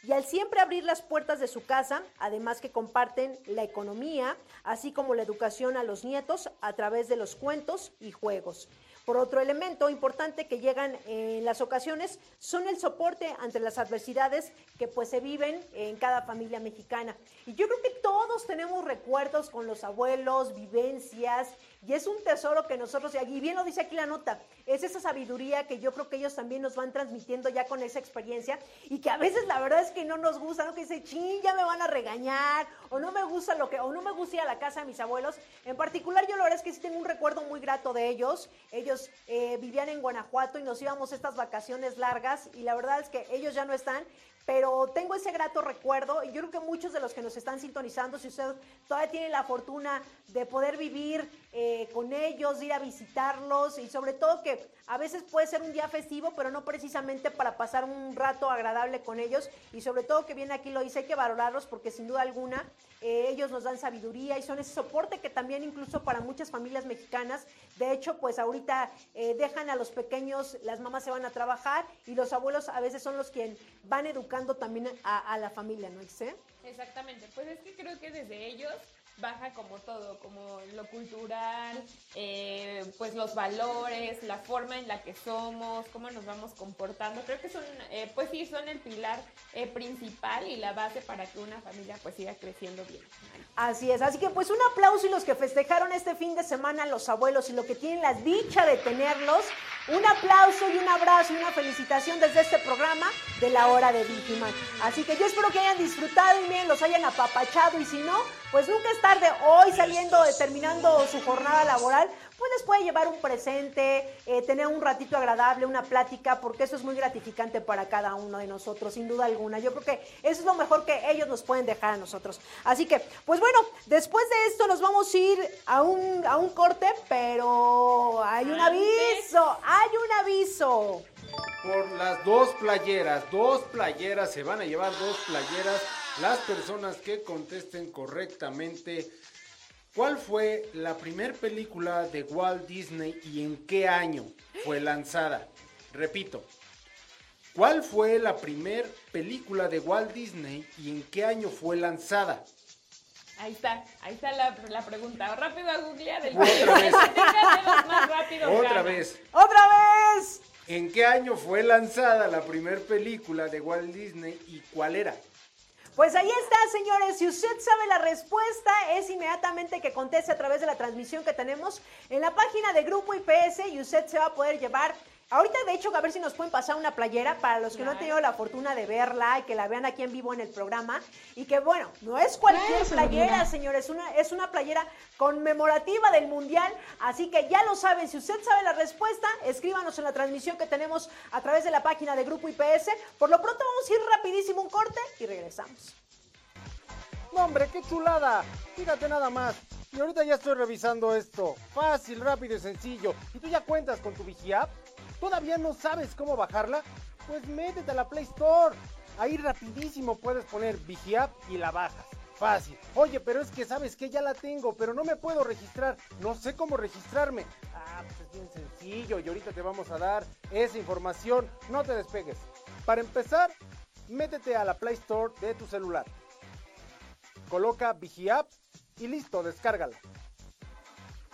y al siempre abrir las puertas de su casa, además que comparten la economía, así como la educación a los nietos a través de los cuentos y juegos. Por otro elemento importante que llegan en las ocasiones son el soporte ante las adversidades que pues se viven en cada familia mexicana. Y yo creo que todos tenemos recuerdos con los abuelos, vivencias, y es un tesoro que nosotros, y bien lo dice aquí la nota, es esa sabiduría que yo creo que ellos también nos van transmitiendo ya con esa experiencia y que a veces la verdad es que no nos gusta, ¿no? Que dice, ching, ya me van a regañar, o no me gusta lo que, o no me gusta ir a la casa de mis abuelos. En particular, yo la verdad es que sí tengo un recuerdo muy grato de ellos. Ellos eh, vivían en Guanajuato y nos íbamos estas vacaciones largas y la verdad es que ellos ya no están, pero tengo ese grato recuerdo y yo creo que muchos de los que nos están sintonizando, si usted todavía tiene la fortuna de poder vivir eh, con ellos, ir a visitarlos y sobre todo que a veces puede ser un día festivo, pero no precisamente para pasar un rato agradable con ellos. Y sobre todo que viene aquí lo dice, hay que valorarlos porque sin duda alguna eh, ellos nos dan sabiduría y son ese soporte que también incluso para muchas familias mexicanas, de hecho pues ahorita eh, dejan a los pequeños, las mamás se van a trabajar y los abuelos a veces son los que van educando también a, la familia, ¿no? Exactamente, pues es que creo que desde ellos baja como todo, como lo cultural, eh, pues los valores, la forma en la que somos, cómo nos vamos comportando. Creo que son, eh, pues sí, son el pilar eh, principal y la base para que una familia pues siga creciendo bien. Así es, así que pues un aplauso y los que festejaron este fin de semana los abuelos y los que tienen la dicha de tenerlos, un aplauso y un abrazo y una felicitación desde este programa de la hora de Víctima. Así que yo espero que hayan disfrutado y bien los hayan apapachado y si no, pues nunca es tarde hoy saliendo, terminando su jornada laboral, pues les puede llevar un presente, eh, tener un ratito agradable, una plática, porque eso es muy gratificante para cada uno de nosotros, sin duda alguna. Yo creo que eso es lo mejor que ellos nos pueden dejar a nosotros. Así que, pues bueno, después de esto nos vamos a ir a un, a un corte, pero hay un aviso, hay un aviso. Por las dos playeras, dos playeras, se van a llevar dos playeras las personas que contesten correctamente. ¿Cuál fue la primera película de Walt Disney y en qué año fue lanzada? Repito, ¿cuál fue la primera película de Walt Disney y en qué año fue lanzada? Ahí está, ahí está la, la pregunta. Rápido a googlear el Otra vez. más rápido. Otra gana. vez. ¡Otra vez! ¿En qué año fue lanzada la primera película de Walt Disney y cuál era? Pues ahí está, señores. Si usted sabe la respuesta, es inmediatamente que conteste a través de la transmisión que tenemos en la página de Grupo IPS y usted se va a poder llevar. Ahorita, de hecho, a ver si nos pueden pasar una playera para los que no han tenido la fortuna de verla y que la vean aquí en vivo en el programa. Y que, bueno, no es cualquier playera, señores. Una, es una playera conmemorativa del Mundial. Así que ya lo saben. Si usted sabe la respuesta, escríbanos en la transmisión que tenemos a través de la página de Grupo IPS. Por lo pronto, vamos a ir rapidísimo un corte y regresamos. No, hombre, qué chulada. Fíjate nada más. Y ahorita ya estoy revisando esto. Fácil, rápido y sencillo. ¿Y tú ya cuentas con tu Vigiapp? ¿Todavía no sabes cómo bajarla? Pues métete a la Play Store. Ahí rapidísimo puedes poner Vigiapp y la bajas. Fácil. Oye, pero es que sabes que ya la tengo, pero no me puedo registrar. No sé cómo registrarme. Ah, pues es bien sencillo y ahorita te vamos a dar esa información. No te despegues. Para empezar, métete a la Play Store de tu celular. Coloca Vigiapp y listo, descárgala.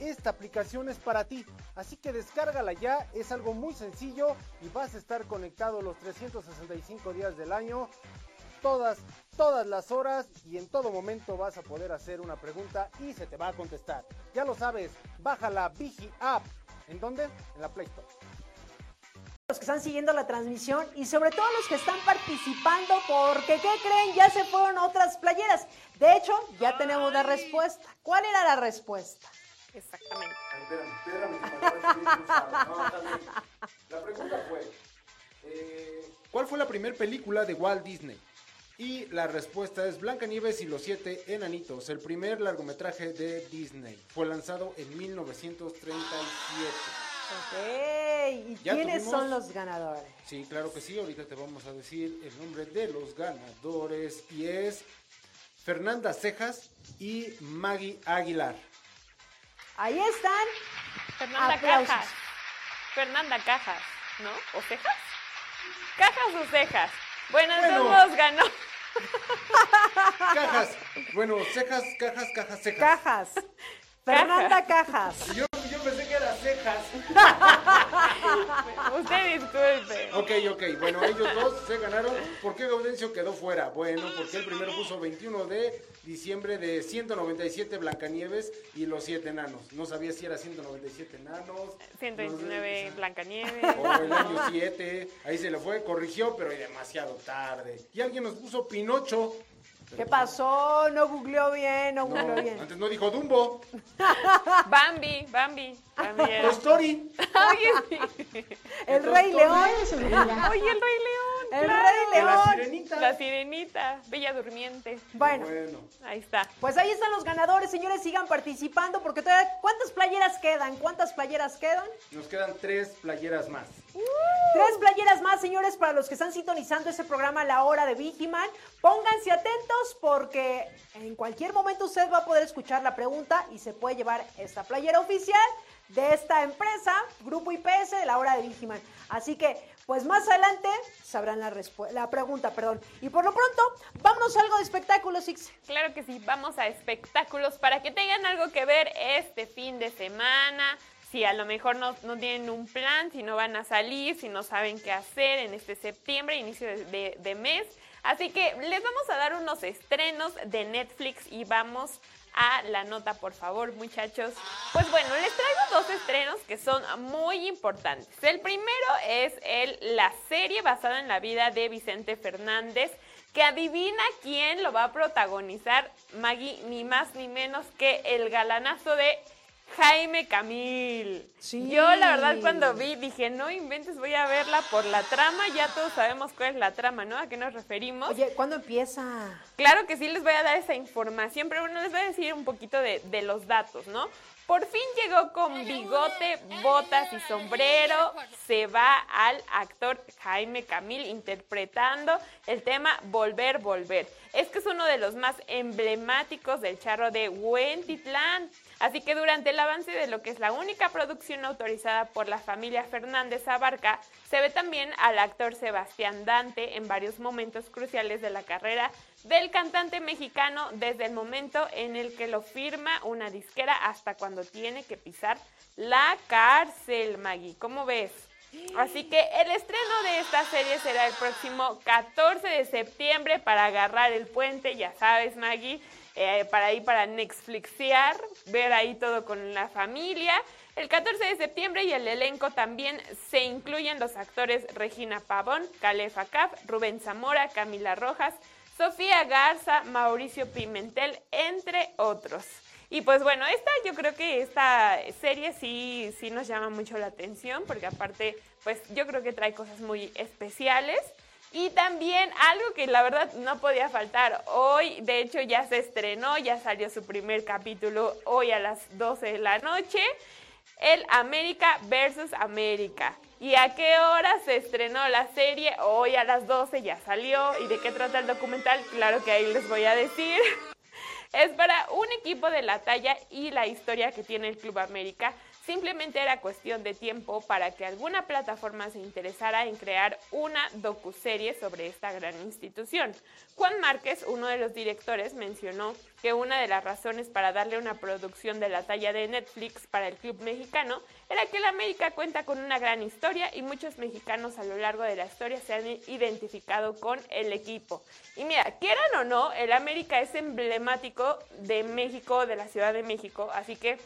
esta aplicación es para ti, así que descárgala ya, es algo muy sencillo y vas a estar conectado los 365 días del año, todas, todas las horas y en todo momento vas a poder hacer una pregunta y se te va a contestar. Ya lo sabes, baja la Vigi App. ¿En dónde? En la Play Store. Los que están siguiendo la transmisión y sobre todo los que están participando porque, ¿qué creen? Ya se fueron otras playeras. De hecho, ya tenemos la respuesta. ¿Cuál era la respuesta? Exactamente. La pregunta fue, eh, ¿cuál fue la primera película de Walt Disney? Y la respuesta es Blancanieves y los siete enanitos, el primer largometraje de Disney. Fue lanzado en 1937. Ok, ¿y Ya quiénes tuvimos- son los ganadores? Sí, claro que sí. Ahorita te vamos a decir el nombre de los ganadores. Y es Fernanda Cejas y Maggie Aguilar. Ahí están. Fernanda Aplausos. Cajas. Fernanda Cajas, ¿no? ¿O cejas? Cajas o cejas. Bueno, Bueno. entonces ganó. Cajas. Bueno, cejas, cajas, cajas, cejas. Cajas. Fernanda Cajas. Yo, yo pensé que era cejas. Usted disculpe. Ok, ok. Bueno, ellos dos se ganaron. ¿Por qué Gaudencio quedó fuera? Bueno, porque el primero puso 21 de diciembre de 197 Blancanieves y los 7 enanos. No sabía si era 197 enanos. 129 no, Blancanieves. O el año 7. Ahí se le fue, corrigió, pero demasiado tarde. Y alguien nos puso Pinocho. ¿Qué pasó? No googleó bien, no No, googleó bien. antes no dijo Dumbo. Bambi, Bambi. Bambi era. Toy Story. Oye, sí. El Rey León. Oye, el Rey León. El claro. Rey Y la León. sirenita. La sirenita, Bella Durmiente. Bueno, Bueno. Ahí está. pues ahí están los ganadores, señores. Sigan participando porque todavía. ¿Cuántas playeras quedan? ¿Cuántas playeras quedan? Nos quedan tres playeras más. Tres playeras más, señores, para los que están sintonizando ese programa La Hora de Vigiman. Pónganse atentos porque en cualquier momento usted va a poder escuchar la pregunta y se puede llevar esta playera oficial de esta empresa, Grupo IPS de La Hora de Vigiman. Así que, pues más adelante sabrán la, la pregunta, perdón. Y por lo pronto, vámonos a algo de espectáculo, Six. Claro que sí, vamos a espectáculos para que tengan algo que ver este fin de semana. Si a lo mejor no, no tienen un plan, si no van a salir, si no saben qué hacer en este septiembre, inicio de- de mes. Así que les vamos a dar unos estrenos de Netflix y vamos a la nota, por favor, muchachos. Pues bueno, les traigo dos estrenos que son muy importantes. El primero es el, la serie basada en la vida de Vicente Fernández, que adivina quién lo va a protagonizar, Maggie, ni más ni menos que el galanazo de Jaime Camil. Sí. Yo la verdad cuando vi dije, no inventes, voy a verla por la trama, ya todos sabemos cuál es la trama, ¿no? ¿A qué nos referimos? Oye, ¿cuándo empieza? Claro que sí les voy a dar esa información, pero bueno, les voy a decir un poquito de, de los datos, ¿no? Por fin llegó con bigote, botas y sombrero. Se va al actor Jaime Camil interpretando el tema Volver, Volver. Es que es uno de los más emblemáticos del charro de Huentitlán. Así que durante el avance de lo que es la única producción autorizada por la familia Fernández Abarca, se ve también al actor Sebastián Dante en varios momentos cruciales de la carrera del cantante mexicano desde el momento en el que lo firma una disquera hasta cuando tiene que pisar la cárcel, Maggie. ¿Cómo ves? Así que el estreno de esta serie será el próximo 14 de septiembre para agarrar el puente, ya sabes, Maggie, eh, para ir para Netflixear, ver ahí todo con la familia. El 14 de septiembre y el elenco también se incluyen los actores Regina Pavón, Calefa Cap, Rubén Zamora, Camila Rojas, Sofía Garza, Mauricio Pimentel, entre otros. Y pues bueno, esta yo creo que esta serie sí, sí nos llama mucho la atención, porque aparte, pues yo creo que trae cosas muy especiales. Y también algo que la verdad no podía faltar hoy, de hecho ya se estrenó, ya salió su primer capítulo hoy a las 12 de la noche, el América versus América. ¿Y a qué hora se estrenó la serie? Hoy a las 12 ya salió. ¿Y de qué trata el documental? Claro que ahí les voy a decir. Es para un equipo de la talla y la historia que tiene el Club América. Simplemente era cuestión de tiempo para que alguna plataforma se interesara en crear una docuserie sobre esta gran institución. Juan Márquez, uno de los directores, mencionó que una de las razones para darle una producción de la talla de Netflix para el club mexicano era que el América cuenta con una gran historia y muchos mexicanos a lo largo de la historia se han identificado con el equipo. Y mira, quieran o no, el América es emblemático de México, de la Ciudad de México, así que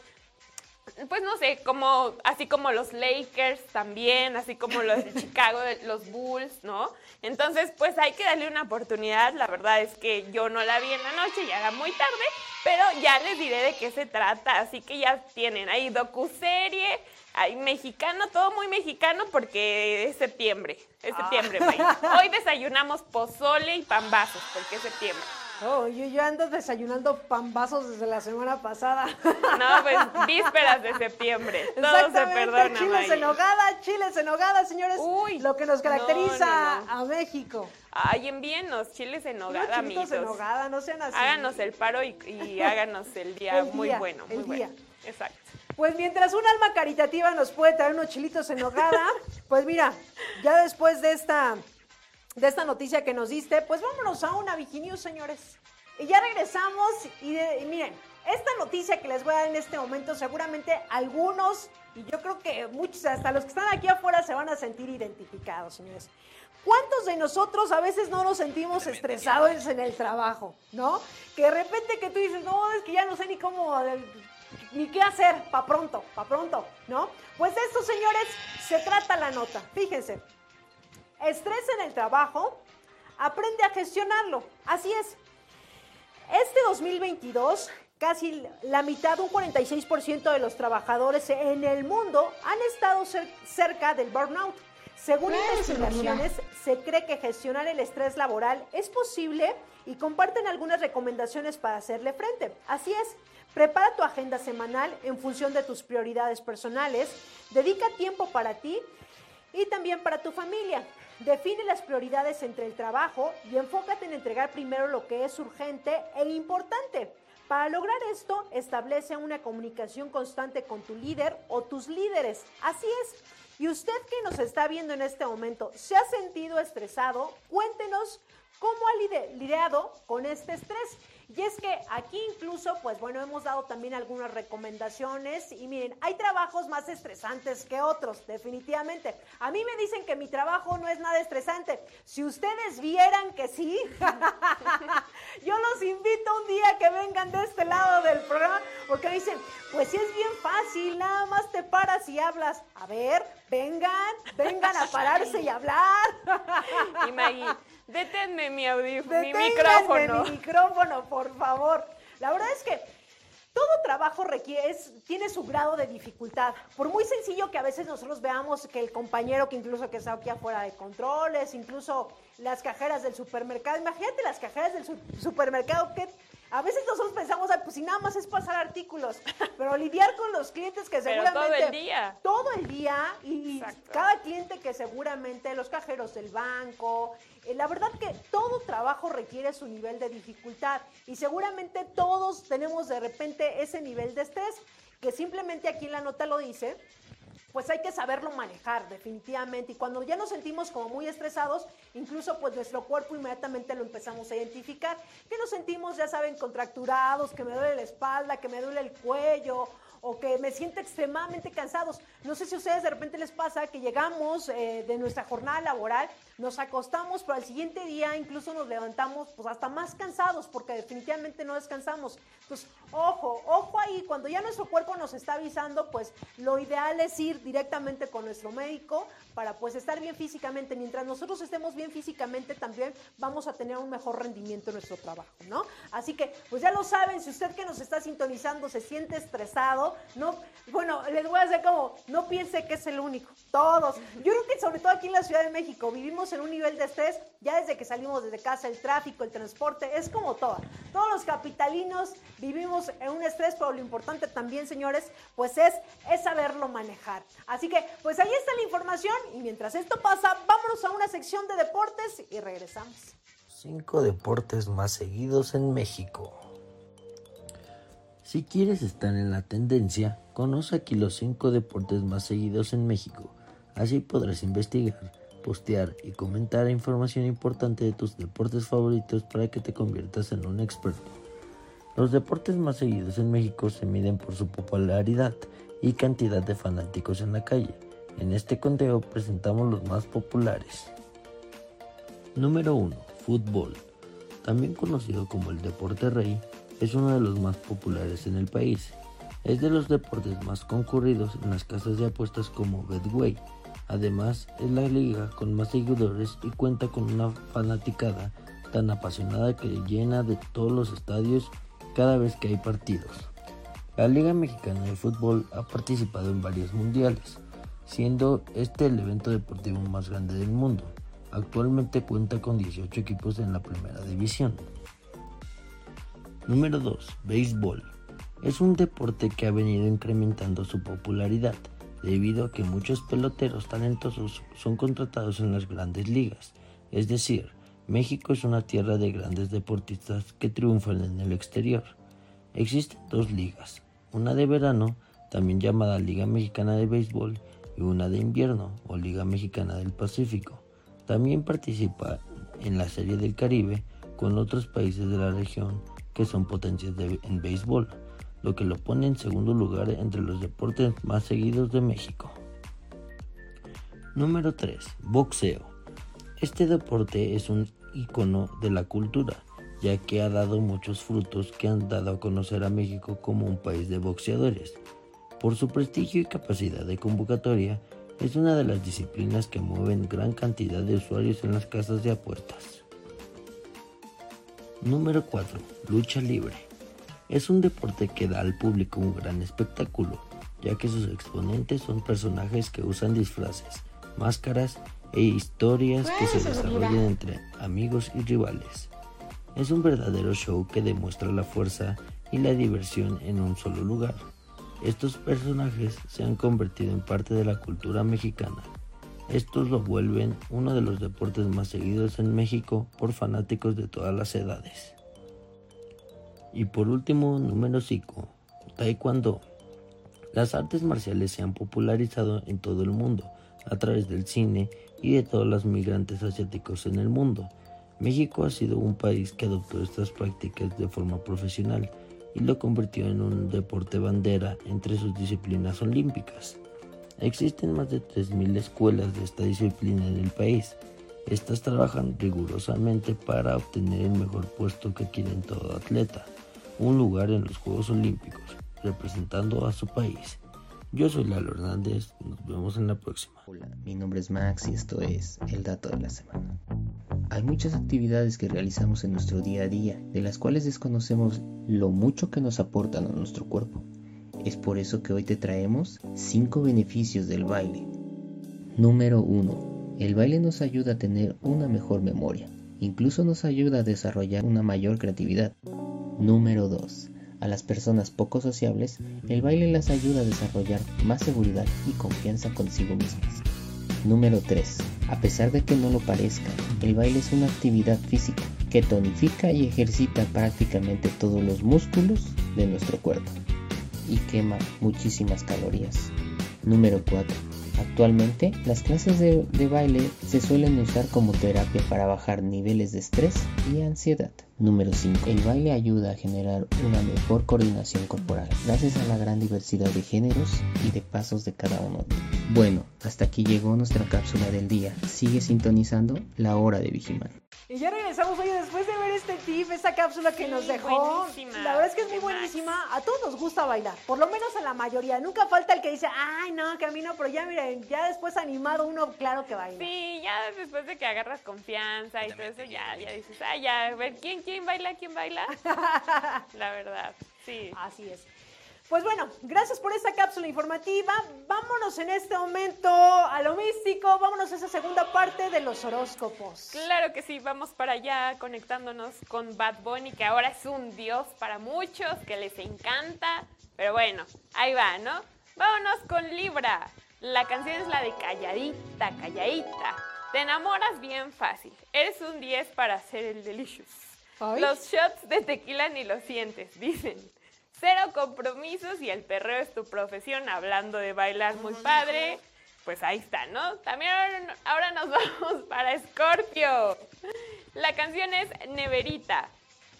pues no sé, como así como los Lakers también, así como los de Chicago, los Bulls, ¿no? Entonces, pues hay que darle una oportunidad. La verdad es que yo no la vi en la noche, ya era muy tarde, pero ya les diré de qué se trata. Así que ya tienen ahí docuserie, hay mexicano, todo muy mexicano porque es septiembre. Es septiembre, ah. Hoy desayunamos pozole y pambazos porque es septiembre. Oh, yo, yo ando desayunando pambazos desde la semana pasada. No, pues vísperas de septiembre. Todo se perdona, Chiles en hogada, chiles en hogada, señores. Uy, lo que nos caracteriza a México. Ay, envíennos chiles en nogada, amigos. en nogada, no sean así. Háganos el paro y, háganos el día muy bueno, muy bueno. Exacto. Pues mientras un alma caritativa nos puede traer unos chilitos en nogada, pues mira, ya después de esta de esta noticia que nos diste, pues vámonos a una Viginews, señores. Y ya regresamos y, miren, esta noticia que les voy a dar en este momento, seguramente algunos, y yo creo que muchos, hasta los que están aquí afuera, se van a sentir identificados, señores. ¿Cuántos de nosotros a veces no nos sentimos estresados en el trabajo, no? Que de repente que tú dices, no, es que ya no sé ni cómo, ni qué hacer, pa' pronto, pa' pronto, ¿no? Pues esto, señores, se trata la nota. Fíjense, estrés en el trabajo, aprende a gestionarlo. Así es. Este 2022, casi la mitad, un 46% de los trabajadores en el mundo han estado cerca del burnout. Según investigaciones, se cree que gestionar el estrés laboral es posible y comparten algunas recomendaciones para hacerle frente. Así es, prepara tu agenda semanal en función de tus prioridades personales, dedica tiempo para ti y también para tu familia. Define las prioridades entre el trabajo y enfócate en entregar primero lo que es urgente e importante. Para lograr esto, establece una comunicación constante con tu líder o tus líderes. Así es. Y usted que nos está viendo en este momento, ¿se ha sentido estresado? Cuéntenos cómo ha lidiado con este estrés. Y es que aquí incluso, pues bueno, hemos dado también algunas recomendaciones y miren, hay trabajos más estresantes que otros, definitivamente. A mí me dicen que mi trabajo no es nada estresante. Si ustedes vieran que sí, yo los invito un día que vengan de este lado del programa porque me dicen, pues sí es bien fácil, nada más te paras y hablas. A ver, vengan, vengan a pararse y hablar. y Deténme mi audífono, mi micrófono. mi micrófono, por favor. La verdad es que todo trabajo requiere, tiene su grado de dificultad. Por muy sencillo que a veces nosotros veamos que el compañero que incluso que está aquí afuera de controles, incluso las cajeras del supermercado, imagínate las cajeras del supermercado, que a veces nosotros pensamos, pues si nada más es pasar artículos, pero lidiar con los clientes que seguramente... todo el día. Todo el día y cada cliente que seguramente, los cajeros del banco, eh, la verdad que todo trabajo requiere su nivel de dificultad y seguramente todos tenemos de repente ese nivel de estrés, que simplemente aquí en la nota lo dice, pues hay que saberlo manejar definitivamente. Y cuando ya nos sentimos como muy estresados, incluso pues nuestro cuerpo inmediatamente lo empezamos a identificar. Que nos sentimos, ya saben, contracturados, que me duele la espalda, que me duele el cuello o que me siento extremadamente cansados. No sé si a ustedes de repente les pasa que llegamos eh, de nuestra jornada laboral, nos acostamos, pero al siguiente día incluso nos levantamos pues hasta más cansados porque definitivamente no descansamos. Entonces, ojo, ojo ahí, cuando ya nuestro cuerpo nos está avisando, pues lo ideal es ir directamente con nuestro médico para pues estar bien físicamente. Mientras nosotros estemos bien físicamente, también vamos a tener un mejor rendimiento en nuestro trabajo, ¿no? Así que, pues ya lo saben, si usted que nos está sintonizando se siente estresado, no, bueno, les voy a hacer como, no piense que es el único, todos. Yo creo que sobre todo aquí en la Ciudad de México vivimos en un nivel de estrés ya desde que salimos desde casa, el tráfico, el transporte, es como todo. Todos los capitalinos vivimos en un estrés, pero lo importante también, señores, pues es, es saberlo manejar. Así que, pues ahí está la información y mientras esto pasa, vámonos a una sección de deportes y regresamos. Cinco deportes más seguidos en México. Si quieres estar en la tendencia, conoce aquí los cinco deportes más seguidos en México. Así podrás investigar, postear y comentar información importante de tus deportes favoritos para que te conviertas en un experto. Los deportes más seguidos en México se miden por su popularidad y cantidad de fanáticos en la calle. En este conteo presentamos los más populares. Número 1. Fútbol. También conocido como el deporte rey, es uno de los más populares en el país. Es de los deportes más concurridos en las casas de apuestas como Betway. Además, es la liga con más seguidores y cuenta con una fanaticada tan apasionada que llena de todos los estadios cada vez que hay partidos. La Liga Mexicana de Fútbol ha participado en varios mundiales, siendo este el evento deportivo más grande del mundo. Actualmente cuenta con 18 equipos en la primera división. Número 2. Béisbol. Es un deporte que ha venido incrementando su popularidad debido a que muchos peloteros talentosos son contratados en las grandes ligas. Es decir, México es una tierra de grandes deportistas que triunfan en el exterior. Existen dos ligas, una de verano, también llamada Liga Mexicana de Béisbol, y una de invierno o Liga Mexicana del Pacífico. También participa en la Serie del Caribe con otros países de la región que son potencias en béisbol, lo que lo pone en segundo lugar entre los deportes más seguidos de México. Número 3. Boxeo. Este deporte es un icono de la cultura, ya que ha dado muchos frutos que han dado a conocer a México como un país de boxeadores. Por su prestigio y capacidad de convocatoria, es una de las disciplinas que mueven gran cantidad de usuarios en las casas de apuestas. Número 4. Lucha libre. Es un deporte que da al público un gran espectáculo, ya que sus exponentes son personajes que usan disfraces, máscaras e historias que se desarrollan entre amigos y rivales. Es un verdadero show que demuestra la fuerza y la diversión en un solo lugar. Estos personajes se han convertido en parte de la cultura mexicana. Estos lo vuelven uno de los deportes más seguidos en México por fanáticos de todas las edades. Y por último, número 5, Taekwondo. Las artes marciales se han popularizado en todo el mundo a través del cine y de todos los migrantes asiáticos en el mundo. México ha sido un país que adoptó estas prácticas de forma profesional y lo convirtió en un deporte bandera entre sus disciplinas olímpicas. Existen más de 3.000 escuelas de esta disciplina en el país. Estas trabajan rigurosamente para obtener el mejor puesto que quiere todo atleta, un lugar en los Juegos Olímpicos, representando a su país. Yo soy Lalo Hernández, nos vemos en la próxima. Hola, mi nombre es Max y esto es El Dato de la Semana. Hay muchas actividades que realizamos en nuestro día a día, de las cuales desconocemos lo mucho que nos aportan a nuestro cuerpo. Es por eso que hoy te traemos 5 beneficios del baile. Número 1. El baile nos ayuda a tener una mejor memoria, incluso nos ayuda a desarrollar una mayor creatividad. Número 2 a las personas poco sociables, el baile las ayuda a desarrollar más seguridad y confianza consigo mismas. Número 3. A pesar de que no lo parezca, el baile es una actividad física que tonifica y ejercita prácticamente todos los músculos de nuestro cuerpo y quema muchísimas calorías. Número 4. Actualmente, las clases de, baile se suelen usar como terapia para bajar niveles de estrés y ansiedad. Número 5. El baile ayuda a generar una mejor coordinación corporal, gracias a la gran diversidad de géneros y de pasos de cada uno. Bueno, hasta aquí llegó nuestra cápsula del día. Sigue sintonizando la hora de Vigiman. Y ya regresamos, oye, después de ver este tip, esta cápsula que Sí, nos dejó. buenísima. La verdad es que es muy buenísima. A todos nos gusta bailar, por lo menos a la mayoría. Nunca falta el que dice, ay, no, que a mí no, pero ya miren, ya después animado uno, claro que baila. Sí, ya después de que agarras confianza y todo eso, ya, ya dices, ah, ya, a ver, ¿quién, quién baila? ¿Quién baila? La verdad, sí. Así es. Pues bueno, gracias por esta cápsula informativa. Vámonos en este momento a lo místico, vámonos a esa segunda parte de los horóscopos. Claro que sí, vamos para allá conectándonos con Bad Bunny, que ahora es un dios para muchos, que les encanta. Pero bueno, ahí va, ¿no? Vámonos con Libra. La canción es la de Calladita, Calladita. Te enamoras bien fácil. Eres un 10 para hacer el delicious. Ay. Los shots de tequila ni los sientes, dicen. Cero compromisos y el perreo es tu profesión. Hablando de bailar muy padre, pues ahí está, ¿no? También ahora, ahora nos vamos para Scorpio. La canción es Neverita.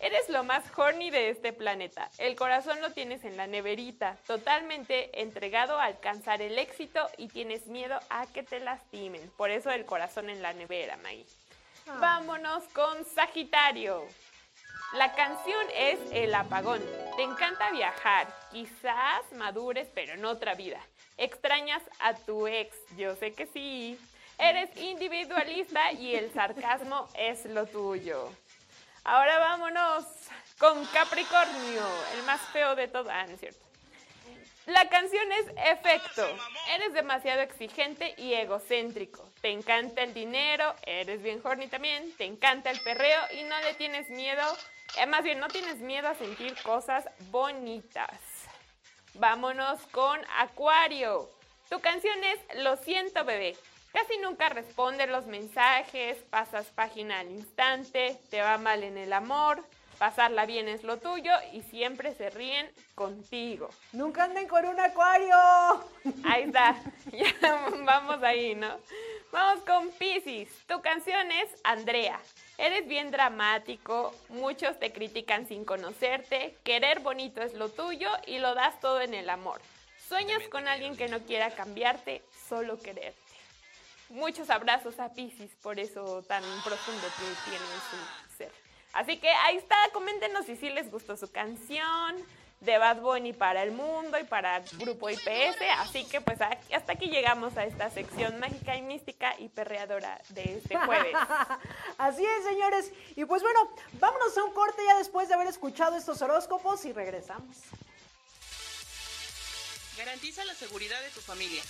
Eres lo más horny de este planeta. El corazón lo tienes en la neverita, totalmente entregado a alcanzar el éxito y tienes miedo a que te lastimen. Por eso el corazón en la nevera, Maggie. Ah. Vámonos con Sagitario. La canción es El apagón. Te encanta viajar, quizás madures, pero en otra vida. Extrañas a tu ex, yo sé que sí. Eres individualista y el sarcasmo es lo tuyo. Ahora vámonos con Capricornio, el más feo de todos. Ah, no es cierto. La canción es Efecto. Eres demasiado exigente y egocéntrico. Te encanta el dinero, eres bien horny también, te encanta el perreo y no le tienes miedo, más bien no tienes miedo a sentir cosas bonitas. Vámonos con Acuario. Tu canción es Lo siento bebé. Casi nunca responde los mensajes, pasas página al instante, te va mal en el amor, pasarla bien es lo tuyo y siempre se ríen contigo. Nunca anden con un acuario. Ahí está, ya vamos ahí, ¿no? Vamos con Pisces. Tu canción es Andrea. Eres bien dramático, muchos te critican sin conocerte, querer bonito es lo tuyo y lo das todo en el amor. Sueñas con alguien que no quiera cambiarte, solo quererte. Muchos abrazos a Pisces por eso tan profundo que tiene en su ser. Así que ahí está, coméntenos si sí les gustó su canción de Bad Bunny para el mundo y para Grupo IPS. Así que pues hasta aquí llegamos a esta sección mágica y mística y perreadora de este jueves. Así es, señores. Y pues bueno, vámonos a un corte ya después de haber escuchado estos horóscopos y regresamos. Garantiza la seguridad de tu familia.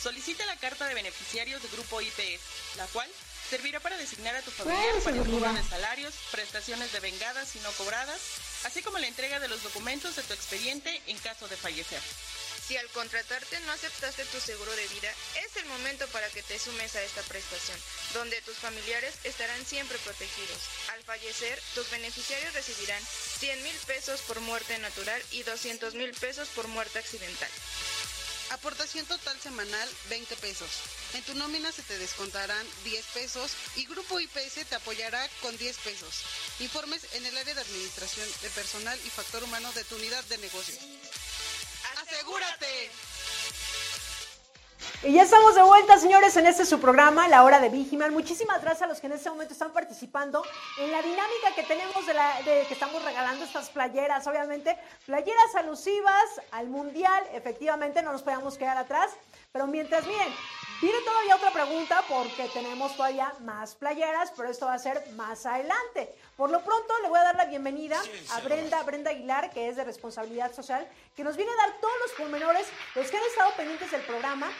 Solicita la carta de beneficiarios de Grupo IPS, la cual servirá para designar a tu familiar para el cobro de salarios, prestaciones de vengadas y no cobradas, así como la entrega de los documentos de tu expediente en caso de fallecer. Si al contratarte no aceptaste tu seguro de vida, es el momento para que te sumes a esta prestación, donde tus familiares estarán siempre protegidos. Al fallecer, tus beneficiarios recibirán 100 mil pesos por muerte natural y 200 mil pesos por muerte accidental. Aportación total semanal 20 pesos. En tu nómina se te descontarán 10 pesos y Grupo IPS te apoyará con 10 pesos. Informes en el área de administración de personal y factor humano de tu unidad de negocio. ¡Asegúrate! Y ya estamos de vuelta, señores, en este su programa, La Hora de Vigiman. Muchísimas gracias a los que en este momento están participando en la dinámica que tenemos de, de que estamos regalando estas playeras, obviamente, playeras alusivas al Mundial. Efectivamente, no nos podíamos quedar atrás. Pero mientras, miren, viene todavía otra pregunta porque tenemos todavía más playeras, pero esto va a ser más adelante. Por lo pronto, le voy a dar la bienvenida a Brenda, Brenda Aguilar, que es de responsabilidad social, que nos viene a dar todos los pormenores, los que han estado pendientes del programa,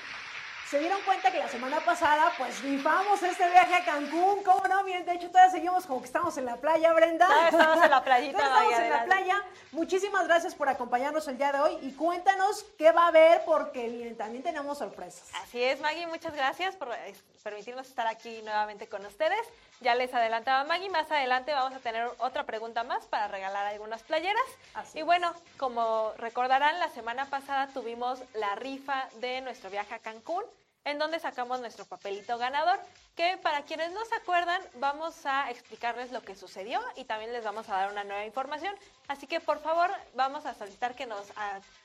se dieron cuenta que la semana pasada, pues rifamos este viaje a Cancún, ¿cómo no? Bien, de hecho, todavía seguimos como que estamos en la playa, Brenda. Todavía estamos en la playita. Todavía estamos en la playa. Muchísimas gracias por acompañarnos el día de hoy y cuéntanos qué va a haber porque miren, también tenemos sorpresas. Así es, Maggie, muchas gracias por eh, permitirnos estar aquí nuevamente con ustedes. Ya les adelantaba Maggie, más adelante vamos a tener otra pregunta más para regalar algunas playeras. Así y bueno, como recordarán, la semana pasada tuvimos la rifa de nuestro viaje a Cancún en donde sacamos nuestro papelito ganador, que para quienes no se acuerdan vamos a explicarles lo que sucedió y también les vamos a dar una nueva información. Así que por favor vamos a solicitar que nos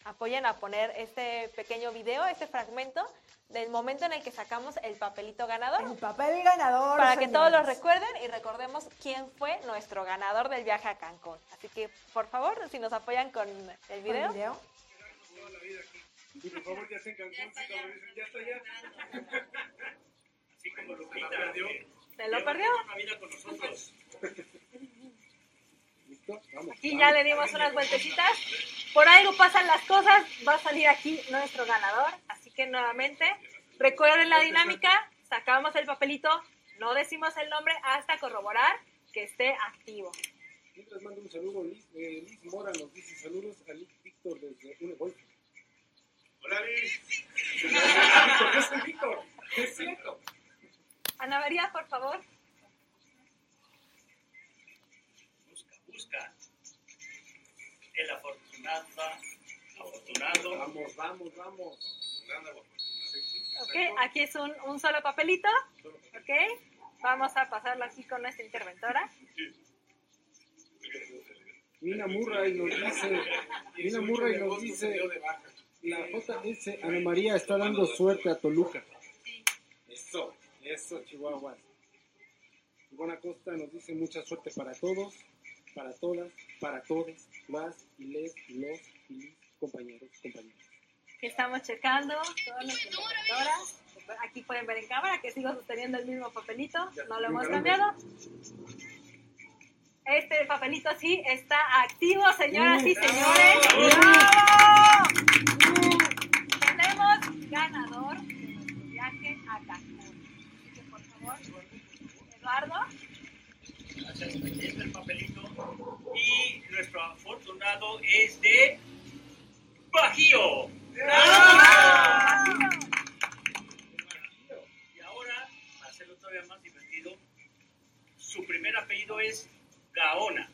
apoyen a poner este pequeño video, este fragmento del momento en el que sacamos el papelito ganador. El papel ganador. Para que todos lo recuerden y recordemos quién fue nuestro ganador del viaje a Cancún. Así que por favor, si nos apoyan con el video. ¿Con el video? Y por favor, ya se en Cancún, sí, como dicen, ya está allá. Así como la perdió. ¿Se lo perdió? Vida con nosotros. ¿Listo? Vamos. Aquí ya le dimos unas vueltecitas. Por algo pasan las cosas. Va a salir aquí nuestro ganador. Así que nuevamente, recuerden la dinámica. Sacamos el papelito. No decimos el nombre hasta corroborar que esté activo. Mientras mando un saludo, Liz, eh, Liz Mora nos dice saludos a Liz Víctor desde Unegolf. Hola Liz. ¿Qué es el Víctor? Es cierto. Ana María, por favor. Busca, busca. El afortunado, afortunado. Vamos, vamos, vamos. Ok, aquí es un, un solo papelito. Ok, vamos a pasarlo aquí con nuestra interventora. Mina Murray nos dice, Mina Murray nos dice, la JS Ana María está dando suerte a Toluca. Eso, eso, Chihuahua. Ivona Costa nos dice mucha suerte para todos. para todas, para todos, las y les, los y compañeros, compañeras. Estamos checando todas computadoras. Aquí pueden ver en cámara que sigo sosteniendo el mismo papelito, no lo hemos cambiado. Este papelito sí está activo, señoras y señores. ¡Bravo! Ganador de nuestro viaje a Cancún. Así que, por favor, Eduardo. Gracias, aquí está el papelito. Y nuestro afortunado es de Bajío. Y ahora, para hacerlo todavía más divertido, su primer apellido es Gaona.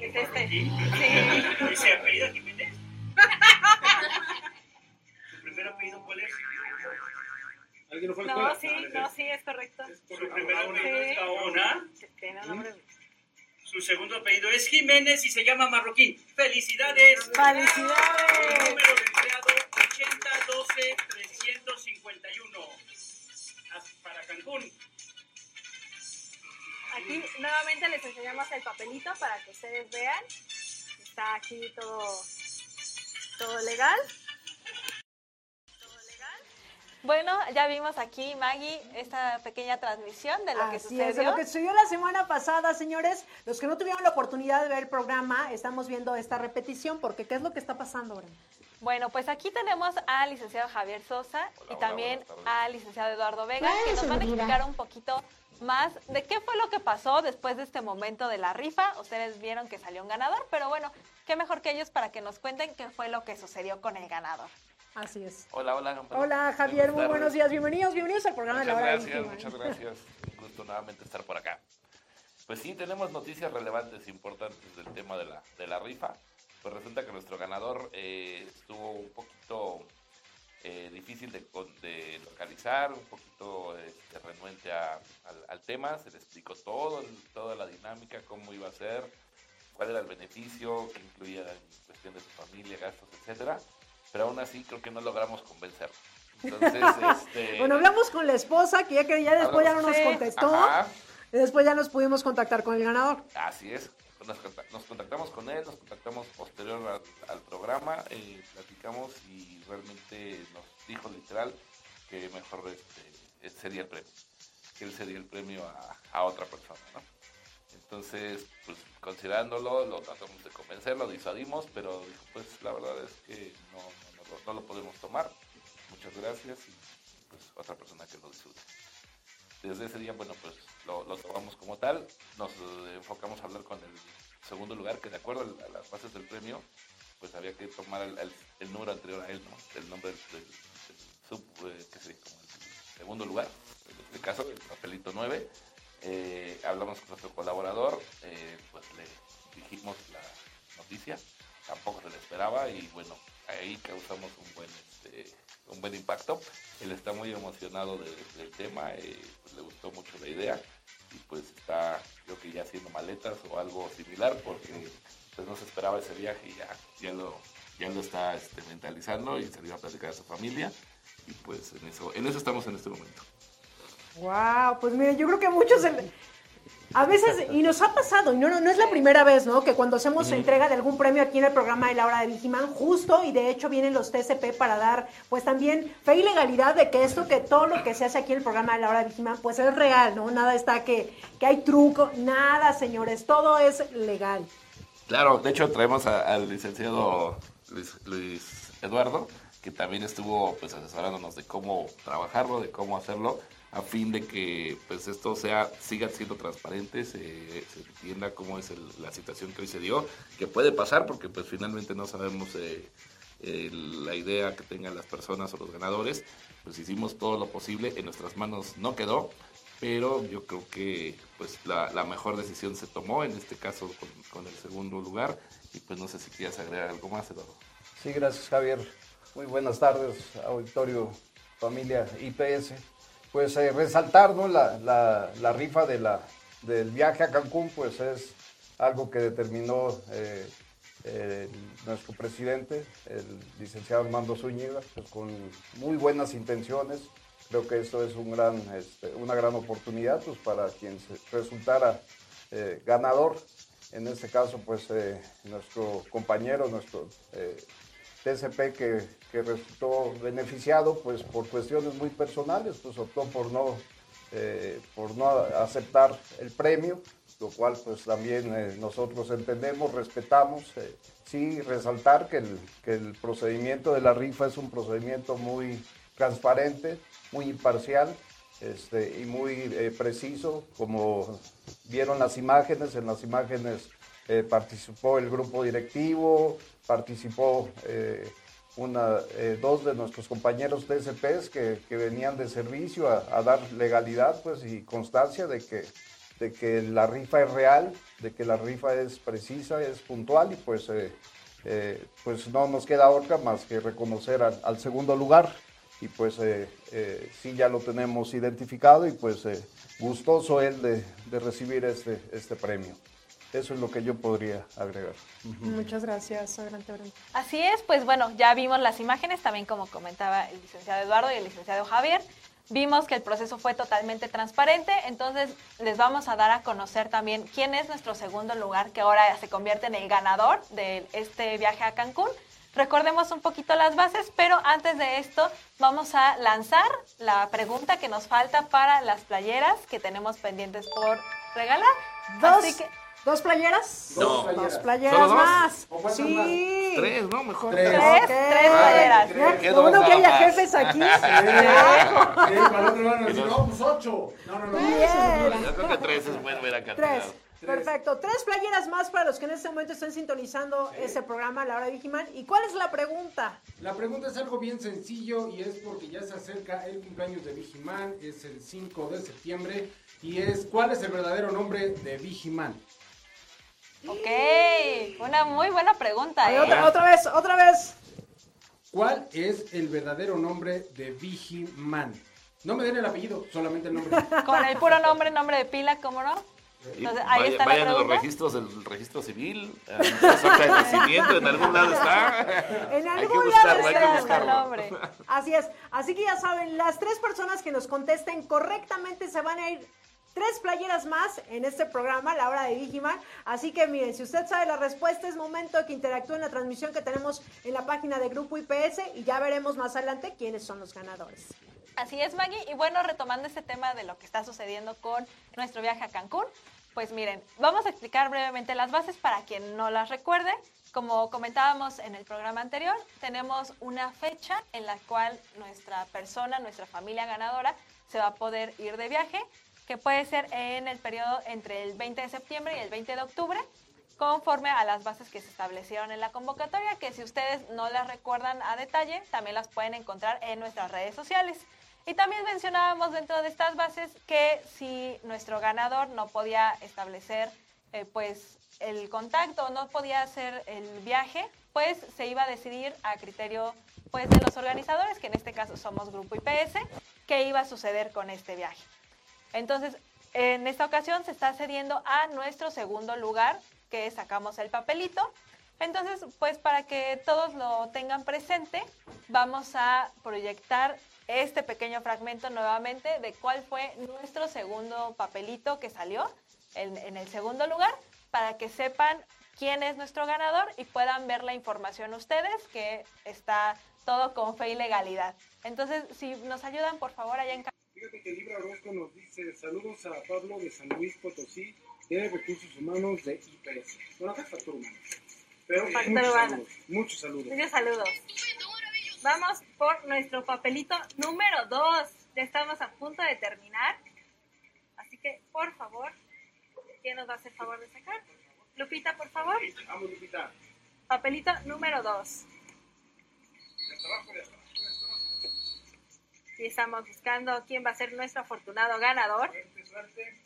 Es este. Sí. ¿Ese apellido Jiménez? ¿Su primer apellido cuál es? ¿Alguien no fue a la No, escuela? sí, no, sí, es correcto. Su primer apellido es Gaona. Tiene un nombre. Su segundo apellido es Jiménez y se llama Marroquín. ¡Felicidades! ¡Felicidades! Número de empleado 8012-351. Para Cancún. Aquí nuevamente les enseñamos el papelito para que ustedes vean. Está aquí todo, todo legal. Bueno, ya vimos aquí, Maggie, esta pequeña transmisión de lo que Así sucedió. es, de lo que sucedió la semana pasada, señores. Los que no tuvieron la oportunidad de ver el programa, estamos viendo esta repetición, porque ¿qué es lo que está pasando ahora? Bueno, pues aquí tenemos al licenciado Javier Sosa y también al licenciado Eduardo Vega, que nos van a explicar un poquito más de qué fue lo que pasó después de este momento de la rifa. Ustedes vieron que salió un ganador, pero bueno, qué mejor que ellos para que nos cuenten qué fue lo que sucedió con el ganador. Así es. Hola, hola. Hola, Javier, muy buenos días. Bienvenidos, bienvenidos al programa de la Muchas hora gracias, íntima. muchas gracias. Un gusto nuevamente estar por acá. Pues sí, tenemos noticias relevantes e importantes del tema de la, de la rifa. Pues resulta que nuestro ganador eh, estuvo un poquito eh, difícil de, de localizar, un poquito este, renuente a- al, al tema. Se le explicó todo, toda la dinámica, cómo iba a ser, cuál era el beneficio, qué incluía en cuestión de su familia, gastos, etcétera. Pero aún así creo que no logramos convencerlo. Entonces, este... Bueno, hablamos con la esposa, que ya que ya después ya no nos Sí. contestó. Ajá. Y después ya nos pudimos contactar con el ganador. Así es. Nos, contact- nos contactamos con él, nos contactamos posterior al, al programa, eh, platicamos y realmente nos dijo literal que mejor este, sería el premio, que él sería el premio a, a otra persona, ¿no? Entonces, pues considerándolo, lo tratamos de convencer, lo disuadimos, pero dijo, pues la verdad es que no, no, lo- podemos tomar. Muchas gracias y pues otra persona que lo disfrute desde ese día, bueno, pues lo, tomamos como tal, nos eh, enfocamos a hablar con el segundo lugar, que de acuerdo a las bases del premio, pues había que tomar el, número anterior a él, ¿no? El nombre del sub, eh, que sería como el segundo lugar, en este caso, el papelito 9. Eh, hablamos con nuestro colaborador, eh, pues le dijimos la noticia, tampoco se le esperaba y bueno, ahí causamos un buen, este, un buen impacto. Él está muy emocionado de- del tema, eh, pues le gustó mucho la idea y pues está creo que ya haciendo maletas o algo similar porque pues no se esperaba ese viaje y ya, ya lo, ya lo está este, mentalizando y salió a platicar a su familia y pues en eso, en eso estamos en este momento. Wow, pues miren, yo creo que muchos a veces, y nos ha pasado, y no, no, no es la primera vez, ¿no? Que cuando hacemos entrega de algún premio aquí en el programa de la hora de Vigiman, justo, y de hecho vienen los TCP para dar, pues también fe y legalidad de que esto, que todo lo que se hace aquí en el programa de la hora de Vigiman, pues es real, ¿no? Nada está que, que hay truco, nada, señores, todo es legal. Claro, de hecho traemos a- al licenciado Luis, Luis Eduardo, que también estuvo pues asesorándonos de cómo trabajarlo, de cómo hacerlo, a fin de que pues esto sea siga siendo transparente, se, entienda cómo es la situación que hoy se dio, que puede pasar porque pues finalmente no sabemos eh, eh, la idea que tengan las personas o los ganadores, pues hicimos todo lo posible, en nuestras manos no quedó, pero yo creo que pues la, mejor decisión se tomó, en este caso con, con el segundo lugar, y pues no sé si quieres agregar algo más, Eduardo. Sí, gracias Javier. Muy buenas tardes, auditorio, familia IPS. Pues eh, resaltar ¿no? la, la- la rifa de la, del viaje a Cancún, pues es algo que determinó eh, nuestro presidente, el licenciado Armando Zúñiga, pues con muy buenas intenciones, creo que esto es un gran, este, una gran oportunidad pues, para quien resultara eh, ganador. En este caso, pues nuestro compañero, nuestro TCP que, que, resultó beneficiado, pues por cuestiones muy personales, pues optó por no, por no aceptar el premio, lo cual pues también nosotros entendemos, respetamos. sí, resaltar que el, que el procedimiento de la rifa es un procedimiento muy transparente, muy imparcial este, y muy eh, preciso, como vieron las imágenes, en las imágenes eh, participó el grupo directivo, participó eh, una, dos de nuestros compañeros TSPs que, que venían de servicio a, a, dar legalidad pues, y constancia de que, de que la rifa es real, de que la rifa es precisa, es puntual y pues, pues no nos queda otra más que reconocer al, al segundo lugar y pues eh, eh, sí ya lo tenemos identificado y pues eh, gustoso él de, de, recibir este, este premio. Eso es lo que yo podría agregar. Muchas gracias, Adelante, Así es, pues bueno, ya vimos las imágenes, también como comentaba el licenciado Eduardo y el licenciado Javier. Vimos que el proceso fue totalmente transparente, entonces les vamos a dar a conocer también quién es nuestro segundo lugar, que ahora se convierte en el ganador de este viaje a Cancún. Recordemos un poquito las bases, pero antes de esto vamos a lanzar la pregunta que nos falta para las playeras que tenemos pendientes por regalar. Dos, ¿Dos playeras? No. Dos playeras más. Sí. Tres, ¿no? Mejor. Tres, tres, tres playeras. Lo bueno que haya jefes aquí. Sí, para otro decir, no, pues ocho. No, no, no. Yo creo que tres es bueno ver acá. Tres. Perfecto. Tres playeras más para los que en este momento están sintonizando ese programa, La Hora de Vigiman. ¿Y cuál es la pregunta? La pregunta es algo bien sencillo y es porque ya se acerca el cumpleaños de Vigiman, es el 5 de septiembre, y es ¿cuál es el verdadero nombre de Vigiman? Ok, una muy buena pregunta. ¿eh? Otra, otra, vez, otra vez. ¿Cuál es el verdadero nombre de Vigiman? No me den el apellido, solamente el nombre. Con el puro nombre, nombre de pila, ¿cómo no? Entonces, ahí vaya, está vayan a los registros del registro civil, en de nacimiento, en algún lado está. En algún lado está el nombre. Así es. Así que ya saben, las tres personas que nos contesten correctamente se van a ir tres playeras más en este programa, la hora de Digiman. Así que miren, si usted sabe la respuesta, es momento que interactúe en la transmisión que tenemos en la página de Grupo IPS y ya veremos más adelante quiénes son los ganadores. Así es, Maggie. Y bueno, retomando este tema de lo que está sucediendo con nuestro viaje a Cancún, pues miren, vamos a explicar brevemente las bases para quien no las recuerde. Como comentábamos en el programa anterior, tenemos una fecha en la cual nuestra persona, nuestra familia ganadora, se va a poder ir de viaje, que puede ser en el periodo entre el 20 de septiembre y el 20 de octubre, conforme a las bases que se establecieron en la convocatoria, que si ustedes no las recuerdan a detalle, también las pueden encontrar en nuestras redes sociales. Y también mencionábamos dentro de estas bases que si nuestro ganador no podía establecer eh, pues el contacto, no podía hacer el viaje, pues se iba a decidir a criterio pues de los organizadores, que en este caso somos Grupo IPS, qué iba a suceder con este viaje. Entonces, en esta ocasión se está cediendo a nuestro segundo lugar, que sacamos el papelito. Entonces, pues para que todos lo tengan presente, vamos a proyectar este pequeño fragmento nuevamente de cuál fue nuestro segundo papelito que salió en, el segundo lugar para que sepan quién es nuestro ganador y puedan ver la información ustedes que está todo con fe y legalidad. Entonces, si nos ayudan, por favor, allá en Fíjate que Libra Orozco nos dice saludos a Pablo de San Luis Potosí, de Recursos Humanos de IPS. Bueno, acá es factor humano. Pero muchos saludos, muchos saludos. Muchos saludos. Vamos por nuestro papelito número 2. Ya estamos a punto de terminar. Así que, por favor, ¿quién nos va a hacer favor de sacar? Lupita, por favor. Vamos, Lupita. Papelito número 2. Y estamos buscando quién va a ser nuestro afortunado ganador. Suerte, suerte.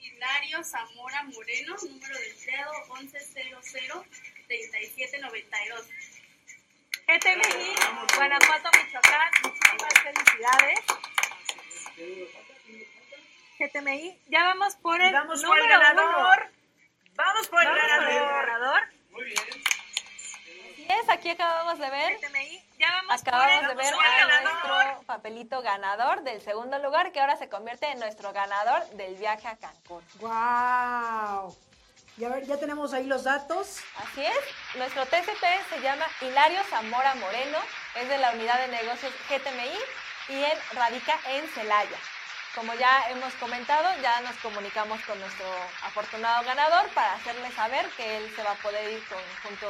Hilario Zamora Moreno, número de empleado 1100-3792. GTMI, Guanajuato, Michoacán, muchísimas felicidades. GTMI, ya vamos por el vamos número por el ganador. Vamos por el ganador. Muy aquí acabamos de ver. Ya vamos Acabamos por de ver a nuestro papelito ganador del segundo lugar, que ahora se convierte en nuestro ganador del viaje a Cancún. ¡Wow! Ya, ver, ya tenemos ahí los datos. Así es, nuestro TCP se llama Hilario Zamora Moreno, es de la unidad de negocios GTMI y él radica en Celaya. Como ya hemos comentado, ya nos comunicamos con nuestro afortunado ganador para hacerle saber que él se va a poder ir con, junto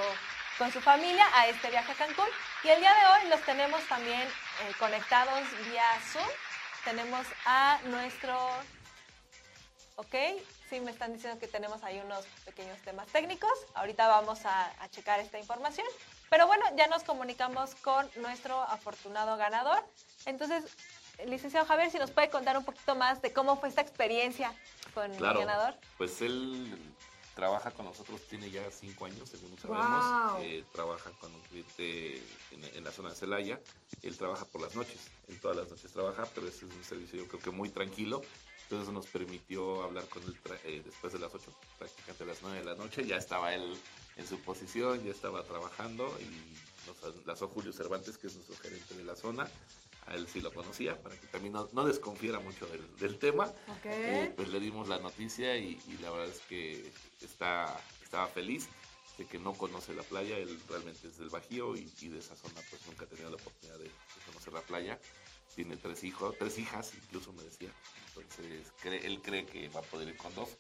con su familia a este viaje a Cancún. Y el día de hoy los tenemos también eh, conectados vía Zoom. Tenemos a nuestro Ok, sí me están diciendo que tenemos ahí unos pequeños temas técnicos. Ahorita vamos a, a checar esta información. Pero bueno, ya nos comunicamos con nuestro afortunado ganador. Entonces, licenciado Javier, si nos puede contar un poquito más de cómo fue esta experiencia con Claro, el ganador. pues él trabaja con nosotros, tiene ya cinco años, según sabemos. Eh, trabaja con un cliente en, en la zona de Celaya. Él trabaja por las noches, él todas las noches trabaja, pero ese es un servicio yo creo que muy tranquilo. Entonces nos permitió hablar con él eh, después de las 8, prácticamente a las 9 de la noche. Ya estaba él en su posición, ya estaba trabajando y nos enlazó Julio Cervantes, que es nuestro gerente de la zona. A él sí lo conocía, para que también no, no desconfiara mucho del, del tema. Ok. Eh, pues le dimos la noticia y, y la verdad es que está, estaba feliz de que no conoce la playa, él realmente es del Bajío y, y de esa zona pues nunca ha tenido la oportunidad de, de conocer la playa. Tiene tres hijos, tres hijas incluso me decía. Entonces cree- él cree que va a poder ir con dos,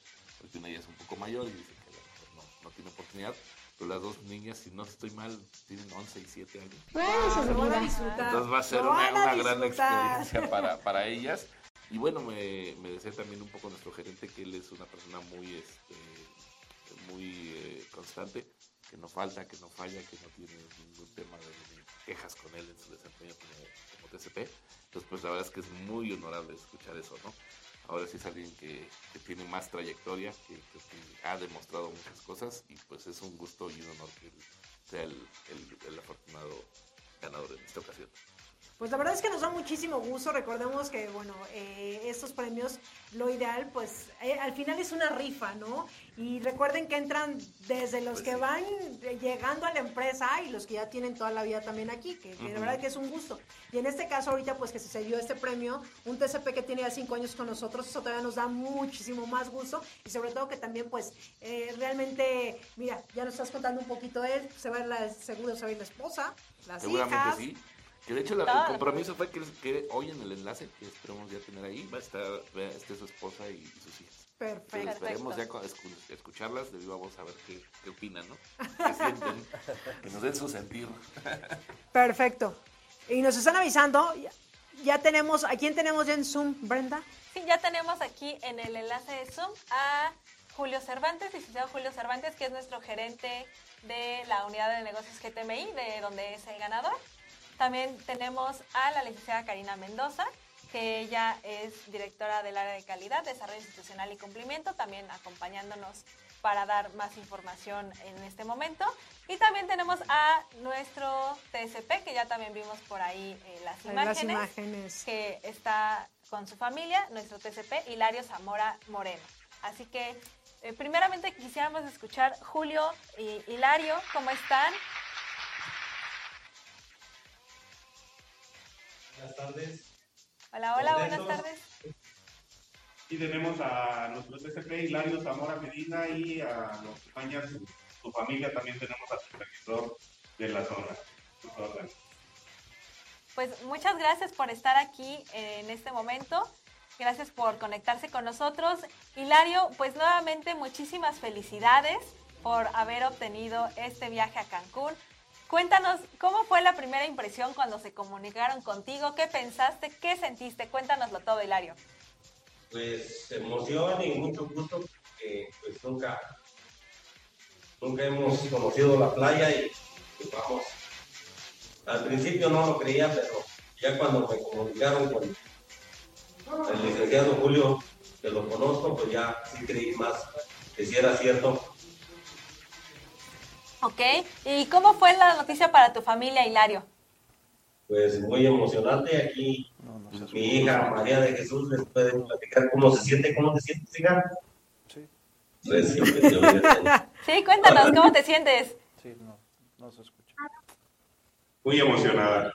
porque una ya es un poco mayor y dice que no, no tiene oportunidad. Pero las dos niñas, si no estoy mal, tienen 11 y 7 años. Bueno, lo van a disfrutar. Entonces va a ser una, van a una gran experiencia para, para ellas. Y bueno, me, me decía también un poco nuestro gerente que él es una persona muy, este, muy eh, constante, que no falta, que no falla, que no tiene ningún tema de quejas con él en su desempeño como, como TCP. Entonces, pues la verdad es que es muy honorable escuchar eso, ¿no? Ahora sí es alguien que, tiene más trayectoria, que, ha demostrado muchas cosas y pues es un gusto y un honor que sea el, el- el afortunado ganador en esta ocasión. Pues la verdad es que nos da muchísimo gusto. Recordemos que, bueno, eh, estos premios, lo ideal, pues eh, al final es una rifa, ¿no? Y recuerden que entran desde los que van llegando a la empresa y los que ya tienen toda la vida también aquí, que, que verdad que es un gusto. Y en este caso, ahorita, pues que se dio este premio, un TCP que tiene ya cinco años con nosotros, eso todavía nos da muchísimo más gusto. Y sobre todo que también, pues, eh, realmente, mira, ya nos estás contando un poquito de él, se va a ir la, seguro se va a ir la esposa, las Seguramente hijas. sí. Que de hecho la- el compromiso fue que, que hoy en el enlace que esperemos ya tener ahí va a estar estar su esposa y, y sus hijas. Perfecto. Entonces, esperemos ya escucharlas de viva voz a ver qué, qué opinan, ¿no? ¿Qué sienten? que nos den su sentir. Perfecto. Y nos están avisando, ya, ya tenemos, ¿a quién tenemos ya en Zoom, Brenda? Sí, ya tenemos aquí en el enlace de Zoom a Julio Cervantes, licenciado Julio Cervantes, que es nuestro gerente de la unidad de negocios GTMI, de donde es el ganador. También tenemos a la licenciada Karina Mendoza, que ella es directora del área de calidad, desarrollo institucional y cumplimiento, también acompañándonos para dar más información en este momento. Y también tenemos a nuestro TSP, que ya también vimos por ahí eh, las Las imágenes que está con su familia, nuestro TCP, Hilario Zamora Moreno. Así que, eh, primeramente quisiéramos escuchar Julio y Hilario, ¿cómo están? Buenas tardes. Hola, hola, buenas tardes. Y tenemos a nuestro TCP Hilario Zamora Medina y a los España, su, su familia, también tenemos al supervisor de la zona. Pues muchas gracias por estar aquí en este momento. Gracias por conectarse con nosotros. Hilario, pues nuevamente muchísimas felicidades por haber obtenido este viaje a Cancún. Cuéntanos, ¿cómo fue la primera impresión cuando se comunicaron contigo? ¿Qué pensaste? ¿Qué sentiste? Cuéntanoslo todo, Hilario. Pues emoción y mucho gusto porque pues nunca, nunca hemos conocido la playa y pues, vamos. Al principio no lo creía, pero ya cuando me comunicaron con el licenciado Julio, que lo conozco, pues ya sí creí más que si era cierto. Ok, ¿y cómo fue la noticia para tu familia, Hilario? Pues muy emocionante aquí. Mi hija María de Jesús les puede platicar cómo se siente, cómo te sientes, hija. Sí. Pues, sí, pues, Sí, cuéntanos, ¿cómo te sientes? Sí, no, no se escucha. muy emocionada.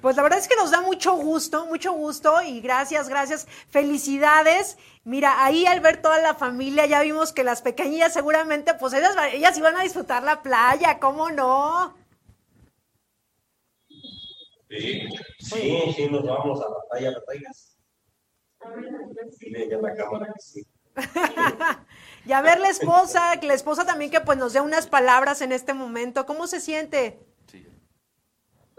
Pues la verdad es que nos da mucho gusto, mucho gusto y gracias, gracias, felicidades. Mira, ahí al ver toda la familia ya vimos que las pequeñas seguramente, pues ellas, ellas iban a disfrutar la playa, ¿cómo no? Sí, sí, sí, nos vamos a la playa, la cámara sí. y a ver la esposa, la esposa también que pues nos dé unas palabras en este momento. ¿Cómo se siente?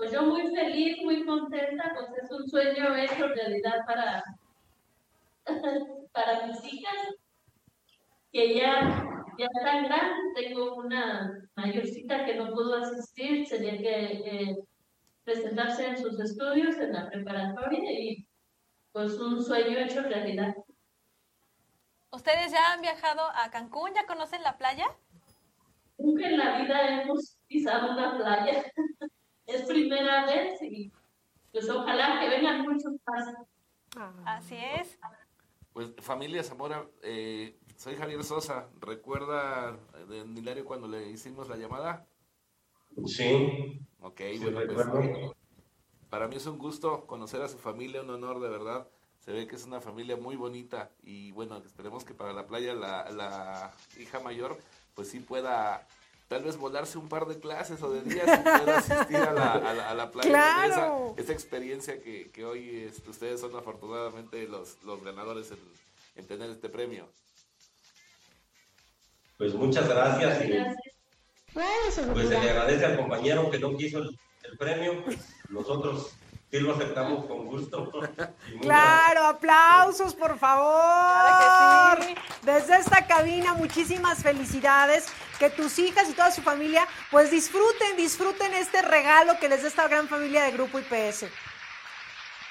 Pues yo muy feliz, muy contenta, pues es un sueño hecho realidad para, para mis hijas, que ya, ya están grandes. Tengo una mayorcita que no pudo asistir, tenía que presentarse en sus estudios en la preparatoria y pues un sueño hecho realidad. ¿Ustedes ya han viajado a Cancún? ¿Ya conocen la playa? Nunca en la vida hemos pisado una playa. es primera vez y pues ojalá que vengan muchos más. Así es. Pues familia Zamora, eh, soy Javier Sosa. ¿Recuerda de Hilario cuando le hicimos la llamada? Sí. Ok, bueno, pues, para mí es un gusto conocer a su familia, un honor de verdad se ve que es una familia muy bonita y bueno, esperemos que para la playa la, la hija mayor pues sí pueda tal vez volarse un par de clases o de días y pueda asistir a la, a la, playa. Claro. Esa, experiencia que, que hoy este, ustedes son afortunadamente los, los ganadores en, en, tener este premio. Pues muchas gracias. Y, pues se le agradece al compañero que no quiso el, el premio. Pues nosotros Sí, lo aceptamos con gusto. Claro, aplausos, por favor. Esta cabina, muchísimas felicidades. Que tus hijas y toda su familia, pues disfruten, disfruten este regalo que les da esta gran familia de Grupo IPS.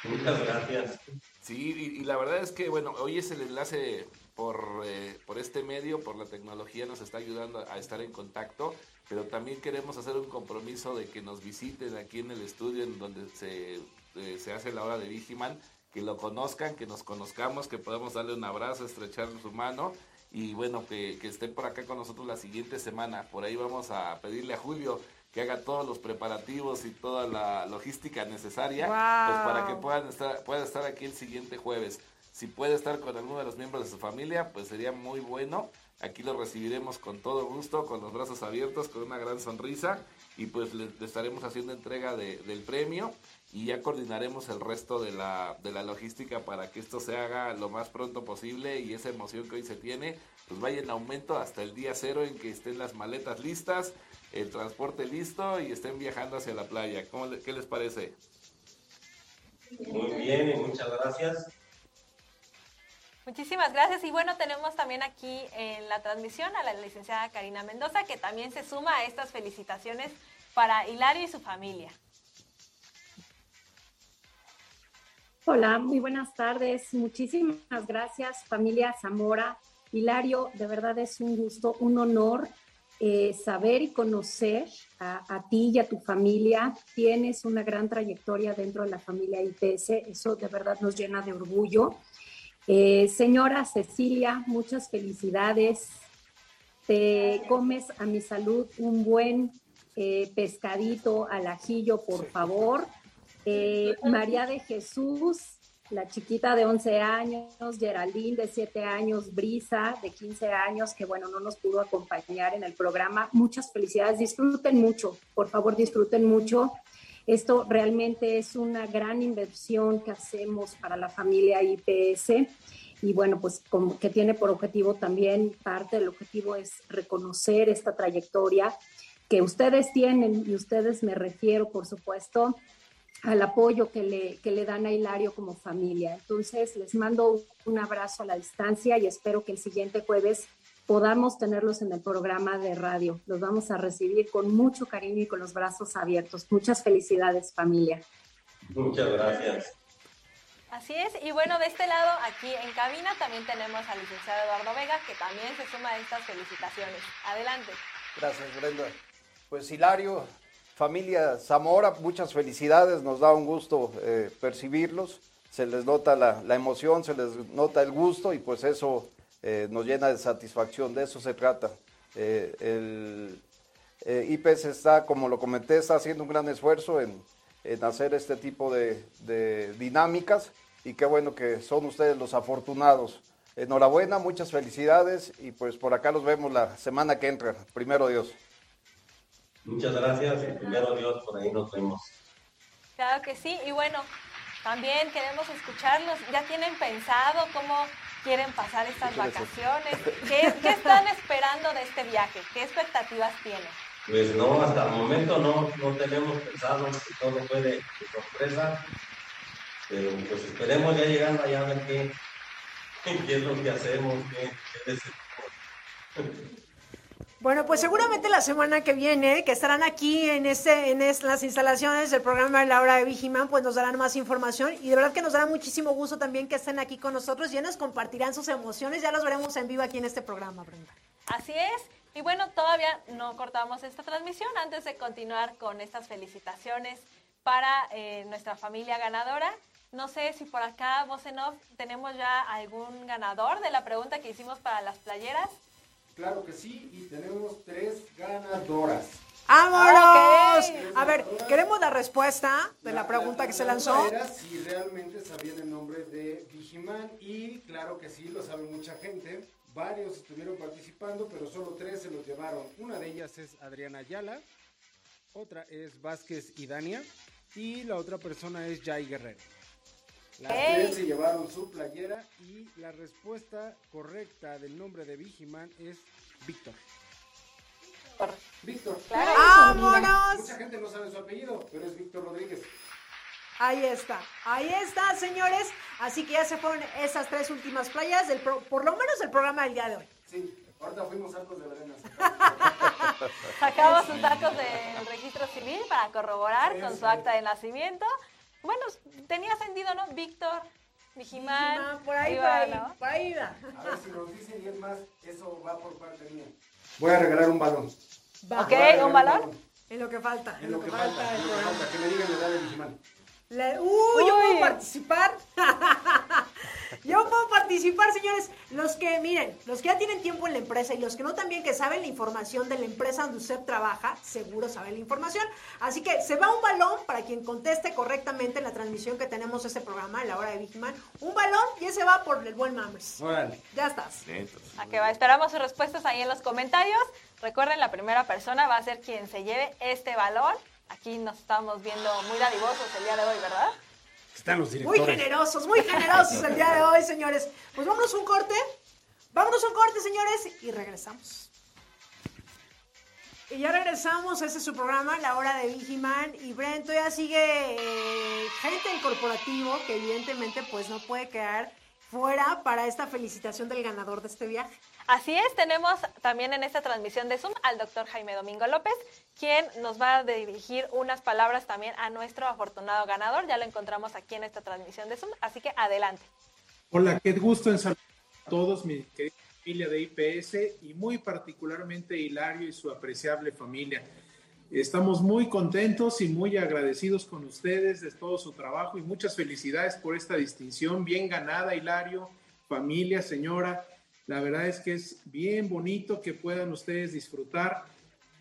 Muchas gracias. Sí, y, la verdad es que, bueno, hoy es el enlace por, eh, por este medio, por la tecnología, nos está ayudando a estar en contacto pero también queremos hacer un compromiso de que nos visiten aquí en el estudio en donde se, eh, se hace la hora de Vigiman, que lo conozcan, que nos conozcamos, que podamos darle un abrazo, estrecharle su mano y bueno, que, que estén por acá con nosotros la siguiente semana. Por ahí vamos a pedirle a Julio que haga todos los preparativos y toda la logística necesaria pues para que puedan estar, pueda estar aquí el siguiente jueves. Si puede estar con alguno de los miembros de su familia, pues sería muy bueno. Aquí lo recibiremos con todo gusto, con los brazos abiertos, con una gran sonrisa y pues le, estaremos haciendo entrega del premio y ya coordinaremos el resto de la, de la logística para que esto se haga lo más pronto posible y esa emoción que hoy se tiene pues vaya en aumento hasta el día cero en que estén las maletas listas, el transporte listo y estén viajando hacia la playa. ¿Cómo ¿Qué les parece? Muy bien y muchas gracias. Muchísimas gracias. Y bueno, tenemos también aquí en la transmisión a la licenciada Karina Mendoza, que también se suma a estas felicitaciones para Hilario y su familia. Hola, muy buenas tardes. Muchísimas gracias, familia Zamora. Hilario, de verdad es un gusto, un honor eh, saber y conocer a, a, ti y a tu familia. Tienes una gran trayectoria dentro de la familia IPS. Eso de verdad nos llena de orgullo. Eh, señora Cecilia, muchas felicidades. Te comes a mi salud un buen eh, pescadito al ajillo, por favor. Eh, María de Jesús, la chiquita de 11 años, Geraldine de 7 años, Brisa de 15 años, que bueno, no nos pudo acompañar en el programa. Muchas felicidades, disfruten mucho, por favor, disfruten mucho. Esto realmente es una gran inversión que hacemos para la familia IPS y bueno, pues que tiene por objetivo también, parte del objetivo es reconocer esta trayectoria que ustedes tienen y ustedes me refiero, por supuesto, al apoyo que le, que le dan a Hilario como familia. Entonces, les mando un abrazo a la distancia y espero que el siguiente jueves podamos tenerlos en el programa de radio. Los vamos a recibir con mucho cariño y con los brazos abiertos. Muchas felicidades, familia. Muchas gracias. Así es, y bueno, de este lado, aquí en cabina, también tenemos al licenciado Eduardo Vega, que también se suma a estas felicitaciones. Adelante. Gracias, Brenda. Pues Hilario, familia Zamora, muchas felicidades, nos da un gusto eh, percibirlos, se les nota la, emoción, se les nota el gusto y pues eso eh, nos llena de satisfacción, de eso se trata. Eh, el, IPS está, como lo comenté, está haciendo un gran esfuerzo en, en hacer este tipo de, de dinámicas y qué bueno que son ustedes los afortunados. Enhorabuena, muchas felicidades y pues por acá los vemos la semana que entra. Primero Dios. Muchas gracias y primero Dios, por ahí nos vemos. Claro que sí, y bueno, también queremos escucharlos. ¿Ya tienen pensado cómo quieren pasar estas vacaciones? ¿Qué, qué están esperando de este viaje? ¿Qué expectativas tienen? Pues no, hasta el momento no, no tenemos pensado, todo fue de, de sorpresa, pero pues esperemos ya llegando allá a ver qué, qué es lo que hacemos, qué, qué decidimos. Bueno, pues seguramente la semana que viene, que estarán aquí en este, en es- las instalaciones del programa de la hora de Vigiman, pues nos darán más información y de verdad que nos dará muchísimo gusto también que estén aquí con nosotros y nos compartirán sus emociones, ya los veremos en vivo aquí en este programa, Brenda. Así es. Y bueno, todavía no cortamos esta transmisión antes de continuar con estas felicitaciones para eh, nuestra familia ganadora. No sé si por acá, voz en off, tenemos ya algún ganador de la pregunta que hicimos para las playeras. Claro que sí, y tenemos tres ganadoras. ¡Vámonos! Ok. A ver, queremos la respuesta de la pregunta que se lanzó. Era si realmente sabían el nombre de Vigiman y claro que sí, lo sabe mucha gente. Varios estuvieron participando, pero solo tres se los llevaron. Una de ellas es Adriana Ayala, otra es Vázquez y Dania y la otra persona es Jai Guerrero. Las Ey. tres se llevaron su playera y la respuesta correcta del nombre de Vigiman es Víctor. Víctor. ¡Vámonos! Mucha gente no sabe su apellido, pero es Víctor Rodríguez. Ahí está, ahí está, señores. Así que ya se fueron esas tres últimas playas, del pro- por lo menos del programa del día de hoy. Sí, ahorita fuimos arcos de Arenas. Sacamos sus datos del registro civil para corroborar con su acta de nacimiento. Bueno, tenía sentido, ¿no? Víctor, Vigimán. Vigimán, por ahí, iba, por ahí, ¿no? por ahí va. A ver si nos dicen y es más, eso va por parte mía. Voy a regalar un balón. Va. Ok, Voy a regalar ¿un balón? En lo que falta, En lo que falta, en lo que falta, que me digan la edad de Vigiman. Le- Uy, yo puedo participar. yo puedo participar, señores. Los que, miren, los que ya tienen tiempo en la empresa y los que no también que saben la información de la empresa donde usted trabaja, seguro saben la información. Así que se va un balón para quien conteste correctamente en la transmisión que tenemos de este programa, en la hora de Big Man. Un balón y ese va por el buen Mammers. Órale. Ya estás. A que va, esperamos sus respuestas ahí en los comentarios. Recuerden, la primera persona va a ser quien se lleve este balón. Aquí nos estamos viendo muy dadivosos el día de hoy, ¿verdad? Están los Muy directores. generosos, muy generosos el día de hoy, señores. Pues vámonos a un corte. Vámonos a un corte, señores, y regresamos. Y ya regresamos, ese es su programa, La Hora de Vigiman. Y Brent ya sigue eh, gente del corporativo que evidentemente pues no puede quedar fuera para esta felicitación del ganador de este viaje. Así es, tenemos también en esta transmisión de Zoom al doctor Jaime Domingo López, quien nos va a dirigir unas palabras también a nuestro afortunado ganador. Ya lo encontramos aquí en esta transmisión de Zoom, así que adelante. Hola, qué gusto en saludar a todos, mi querida familia de IPS y muy particularmente Hilario y su apreciable familia. Estamos muy contentos y muy agradecidos con ustedes de todo su trabajo y muchas felicidades por esta distinción bien ganada, Hilario, familia, señora. La verdad es que es bien bonito que puedan ustedes disfrutar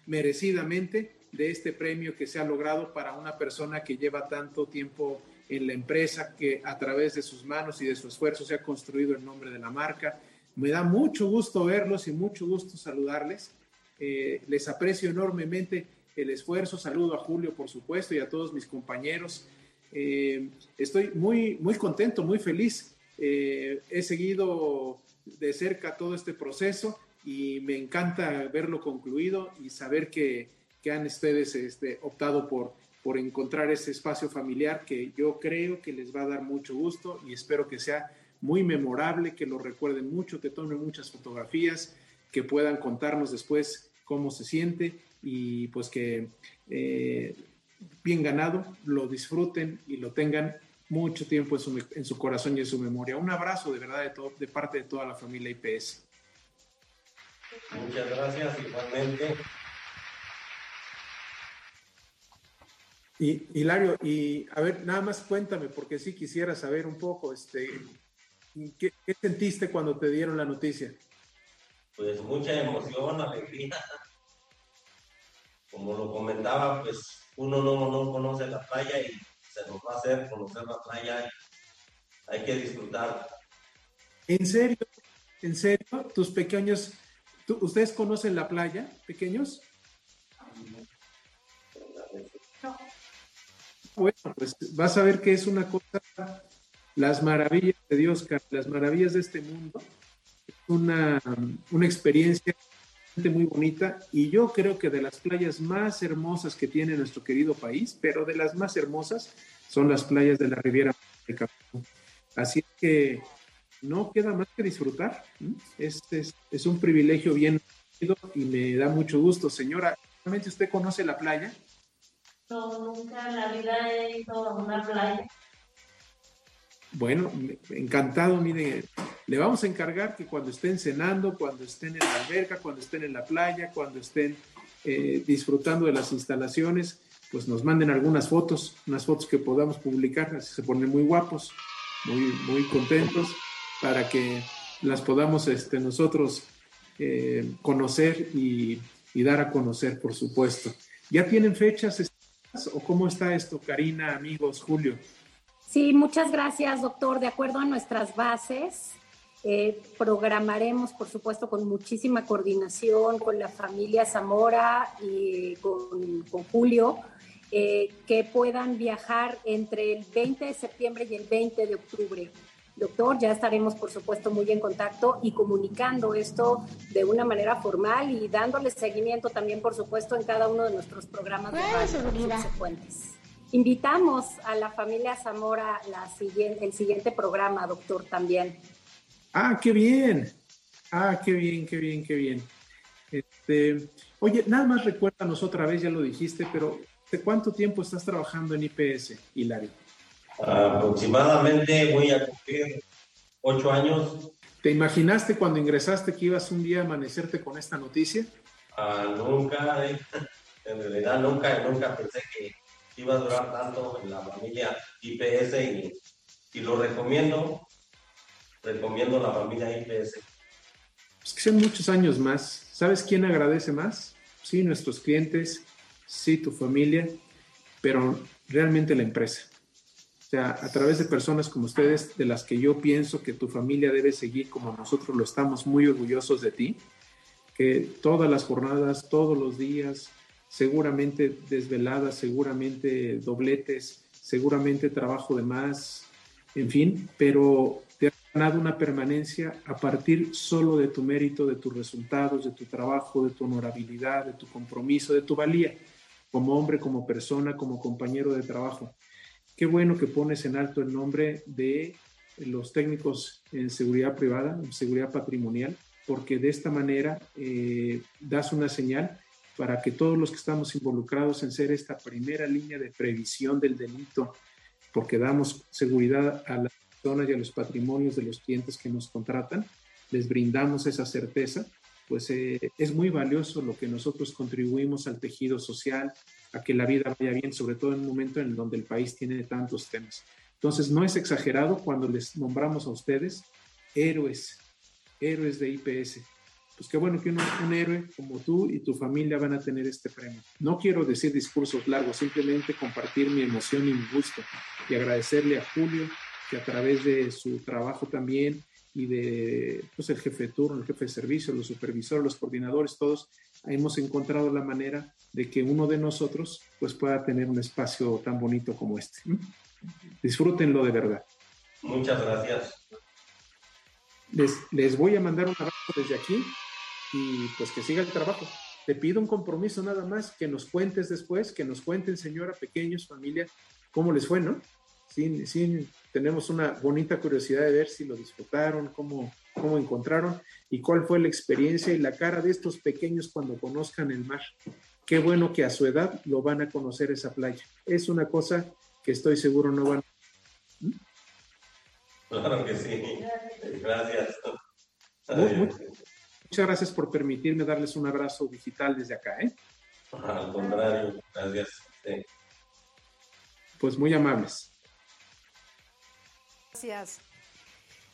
merecidamente de este premio que se ha logrado para una persona que lleva tanto tiempo en la empresa, que a través de sus manos y de su esfuerzo se ha construido el nombre de la marca. Me da mucho gusto verlos y mucho gusto saludarles. Eh, les aprecio enormemente el esfuerzo. Saludo a Julio, por supuesto, y a todos mis compañeros. Eh, estoy muy, muy contento, muy feliz. Eh, he seguido de cerca todo este proceso y me encanta verlo concluido y saber que, que han ustedes este, optado por, por encontrar ese espacio familiar que yo creo que les va a dar mucho gusto y espero que sea muy memorable, que lo recuerden mucho, que tomen muchas fotografías, que puedan contarnos después cómo se siente y pues que eh, bien ganado, lo disfruten y lo tengan mucho tiempo en su, en su corazón y en su memoria. Un abrazo de verdad de, todo, de parte de toda la familia IPS. Muchas gracias, igualmente. Y Hilario, y a ver, nada más cuéntame, porque sí quisiera saber un poco, este, ¿qué, qué sentiste cuando te dieron la noticia? Pues mucha emoción, alegría. como lo comentaba, pues uno no, no conoce la playa y se nos va a hacer conocer la playa. hay que disfrutar. ¿En serio? ¿En serio? ¿Tus pequeños, ustedes conocen la playa, pequeños? Bueno, pues vas a ver que es una cosa, las maravillas de Dios, las maravillas de este mundo, una, una experiencia muy bonita y yo creo que de las playas más hermosas que tiene nuestro querido país, pero de las más hermosas son las playas de la Riviera de Así que no queda más que disfrutar. Este es, un privilegio bien y me da mucho gusto. Señora, ¿realmente usted conoce la playa? No, nunca en la vida he ido a una playa. Bueno, encantado, mire, le vamos a encargar que cuando estén cenando, cuando estén en la alberca, cuando estén en la playa, cuando estén eh, disfrutando de las instalaciones, pues nos manden algunas fotos, unas fotos que podamos publicar, así se ponen muy guapos, muy, muy contentos, para que las podamos este, nosotros eh, conocer y, y, dar a conocer, por supuesto. ¿Ya tienen fechas o cómo está esto, Karina, amigos, Julio? Sí, muchas gracias, doctor. De acuerdo a nuestras bases, eh, programaremos, por supuesto, con muchísima coordinación con la familia Zamora y con, Julio, eh, que puedan viajar entre el 20 de septiembre y el 20 de octubre. Doctor, ya estaremos, por supuesto, muy en contacto y comunicando esto de una manera formal y dándole seguimiento también, por supuesto, en cada uno de nuestros programas de radio subsecuentes. Invitamos a la familia Zamora la siguiente, el siguiente programa, doctor, también. Ah, qué bien. Ah, qué bien, qué bien, qué bien. Este, oye, nada más recuérdanos otra vez, ya lo dijiste, pero ¿de cuánto tiempo estás trabajando en IPS, Hilario? Aproximadamente voy a cumplir ocho años. ¿Te imaginaste cuando ingresaste que ibas un día a amanecerte con esta noticia? Ah, nunca, eh. en realidad nunca, nunca pensé que iba a durar tanto en la familia IPS y, y lo recomiendo recomiendo la familia IPS. Pues que sean muchos años más. ¿Sabes quién agradece más? Sí, nuestros clientes, sí, tu familia, pero realmente la empresa. O sea, a través de personas como ustedes, de las que yo pienso que tu familia debe seguir como nosotros lo estamos, muy orgullosos de ti, que todas las jornadas, todos los días, seguramente desveladas, seguramente dobletes, seguramente trabajo de más, en fin, pero ganado una permanencia a partir solo de tu mérito, de tus resultados, de tu trabajo, de tu honorabilidad, de tu compromiso, de tu valía, como hombre, como persona, como compañero de trabajo. Qué bueno que pones en alto el nombre de los técnicos en seguridad privada, en seguridad patrimonial, porque de esta manera eh, das una señal para que todos los que estamos involucrados en ser esta primera línea de previsión del delito, porque damos seguridad a la y a los patrimonios de los clientes que nos contratan, les brindamos esa certeza, pues eh, es muy valioso lo que nosotros contribuimos al tejido social, a que la vida vaya bien, sobre todo en un momento en donde el país tiene tantos temas. Entonces, no es exagerado cuando les nombramos a ustedes héroes, héroes de IPS. Pues qué bueno que un héroe como tú y tu familia van a tener este premio. No quiero decir discursos largos, simplemente compartir mi emoción y mi gusto y agradecerle a Julio, que a través de su trabajo también y de pues, el jefe de turno, el jefe de servicio, los supervisores, los coordinadores, todos hemos encontrado la manera de que uno de nosotros pues pueda tener un espacio tan bonito como este. Disfrútenlo de verdad. Muchas gracias. Les, les voy a mandar un abrazo desde aquí y pues que siga el trabajo. Te pido un compromiso nada más, que nos cuentes después, que nos cuenten, señora, pequeños, familia, cómo les fue, ¿no? Sí, sí, tenemos una bonita curiosidad de ver si lo disfrutaron, cómo, cómo encontraron y cuál fue la experiencia y la cara de estos pequeños cuando conozcan el mar. Qué bueno que a su edad lo van a conocer esa playa. Es una cosa que estoy seguro no van a... Claro que sí. Gracias. Muchas gracias por permitirme darles un abrazo digital desde acá. ¿eh? Al contrario, gracias. Pues muy amables. Gracias.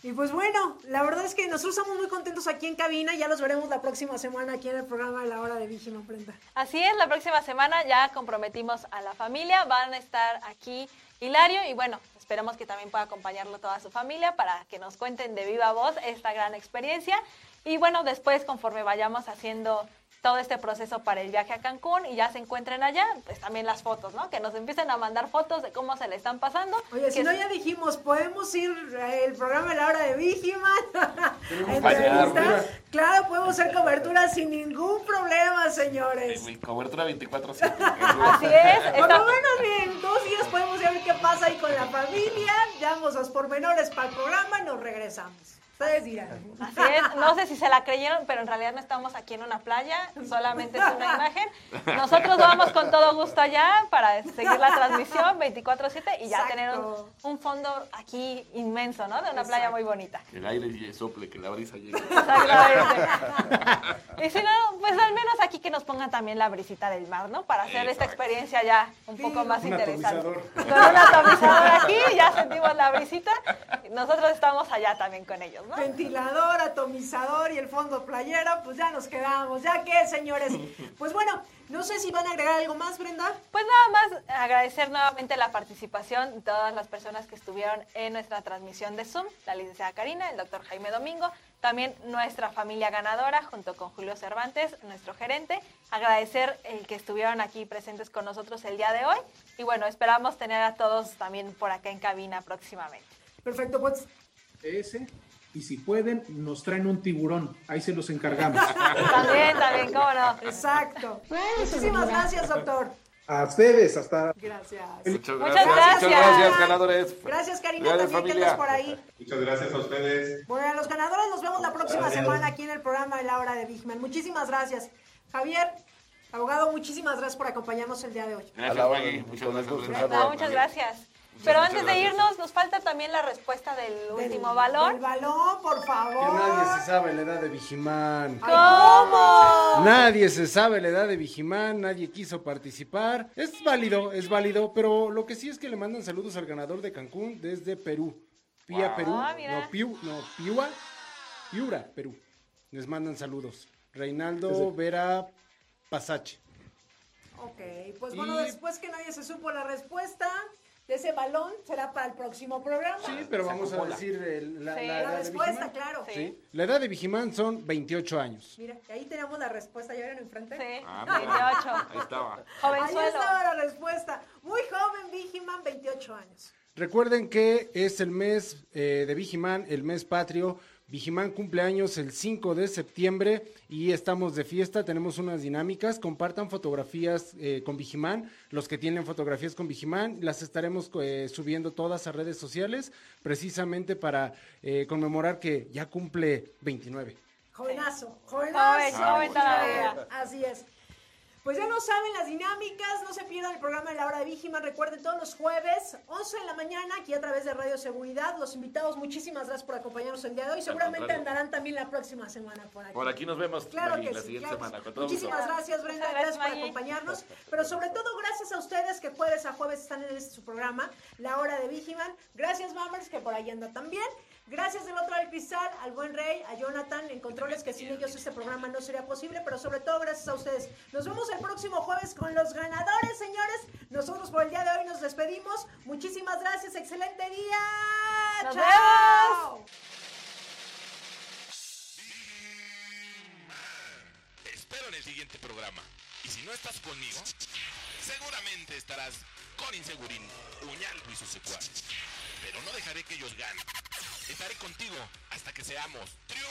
Y pues bueno, la verdad es que nosotros estamos muy contentos aquí en cabina. Ya los veremos la próxima semana aquí en el programa de la hora de Vigino Prenda. Así es, la próxima semana ya comprometimos a la familia. Van a estar aquí Hilario y bueno, esperemos que también pueda acompañarlo toda su familia para que nos cuenten de viva voz esta gran experiencia. Y bueno, después conforme vayamos haciendo todo este proceso para el viaje a Cancún y ya se encuentren allá, pues también las fotos, ¿no? Que nos empiecen a mandar fotos de cómo se le están pasando. Oye, si no ya dijimos, podemos ir el programa de la hora de Vigiman. claro, podemos hacer cobertura sin ningún problema, señores. cobertura 24/7. Así es. Por lo menos en dos días podemos ver qué pasa ahí con la familia, damos los pormenores para el programa y nos regresamos. Ustedes dirán. Así es, no sé si se la creyeron, pero en realidad no estamos aquí en una playa, solamente es una imagen. Nosotros vamos con todo gusto allá para seguir la transmisión 24-7 y ya tener un, fondo aquí inmenso, ¿no? De una playa muy bonita. Que el aire sople, que la brisa llegue. y si no, pues al menos aquí que nos pongan también la brisita del mar, ¿no? Para hacer esta experiencia ya un poco más interesante. Con un atomizador aquí, ya sentimos la brisita. Nosotros estamos allá también con ellos. Ventilador, atomizador y el fondo playero, pues ya nos quedamos. ¿Ya qué, señores? Pues bueno, no sé si van a agregar algo más, Brenda. Pues nada más agradecer nuevamente la participación de todas las personas que estuvieron en nuestra transmisión de Zoom, la licenciada Karina, el doctor Jaime Domingo, también nuestra familia ganadora junto con Julio Cervantes, nuestro gerente. Agradecer el que estuvieron aquí presentes con nosotros el día de hoy y bueno, esperamos tener a todos también por acá en cabina próximamente. Perfecto, pues. Ese y si pueden, nos traen un tiburón. Ahí se los encargamos. también, también, cómo no. Exacto. Muchísimas gracias, doctor. A ustedes, hasta. Gracias. Muchas gracias. Muchas gracias, ganadores. Gracias, Karina, también que andas por ahí. Muchas gracias a ustedes. Bueno, a los ganadores nos vemos la próxima semana aquí en el programa de la hora de Bigman. Muchísimas gracias. Javier, abogado, muchísimas gracias por acompañarnos el día de hoy. Gracias, Muchas gracias. Muchas gracias. Pero antes de irnos, nos falta también la respuesta del, último balón. El balón, por favor. Que nadie se sabe la edad de Vigimán. ¿Cómo? Nadie se sabe la edad de Vigimán, nadie quiso participar. Es válido, es válido, pero lo que sí es que le mandan saludos al ganador de Cancún desde Perú. Pía, Perú. Ah, no, Piu, no, Piua, Piura, Perú. Les mandan saludos. Reinaldo Vera Pasache. Ok, pues bueno, después que nadie se supo la respuesta, de ese balón será para el próximo programa. Sí, pero vamos a decir la, la, respuesta, claro. Sí. La edad de Vigimán son 28 años. Mira, ahí tenemos la respuesta, ¿ya vieron enfrente? Sí, ah, 28. Ahí estaba. Jovenzuelo. Ahí estaba la respuesta. Muy joven Vigimán, 28 años. Recuerden que es el mes eh, de Vigimán, el mes patrio Vigimán cumpleaños el 5 de septiembre y estamos de fiesta, tenemos unas dinámicas, compartan fotografías eh, con Vigimán, los que tienen fotografías con Vigimán, las estaremos eh, subiendo todas a redes sociales precisamente para eh, conmemorar que ya cumple 29. Jovenazo, jovenazo. Joven, todavía. Así es. Pues ya no saben las dinámicas, no se pierdan el programa de la hora de Vigiman. Recuerden todos los jueves, 11 de la mañana, aquí a través de Radio Seguridad. Los invitados, muchísimas gracias por acompañarnos el día de hoy. Seguramente andarán también la próxima semana por aquí. Por aquí nos vemos claro que la sí, siguiente semana. muchísimas gracias, Brenda. Gracias, por acompañarnos. Pero sobre todo, gracias a ustedes que jueves a jueves están en este su programa, La Hora de Vigiman. Gracias, Mammers, que por ahí anda también. Gracias del otro al cristal, al buen rey, a Jonathan en controles, que sin ellos este programa no sería posible, pero sobre todo gracias a ustedes. Nos vemos el próximo jueves con los ganadores, señores. Nosotros por el día de hoy nos despedimos. Muchísimas gracias, excelente día. Nos ¡Chao! espero en el siguiente programa. Y si no estás conmigo, seguramente estarás con Insegurín, Uñaldo y sus secuaces. Pero no dejaré que ellos ganen. Estaré contigo hasta que seamos triunfadores.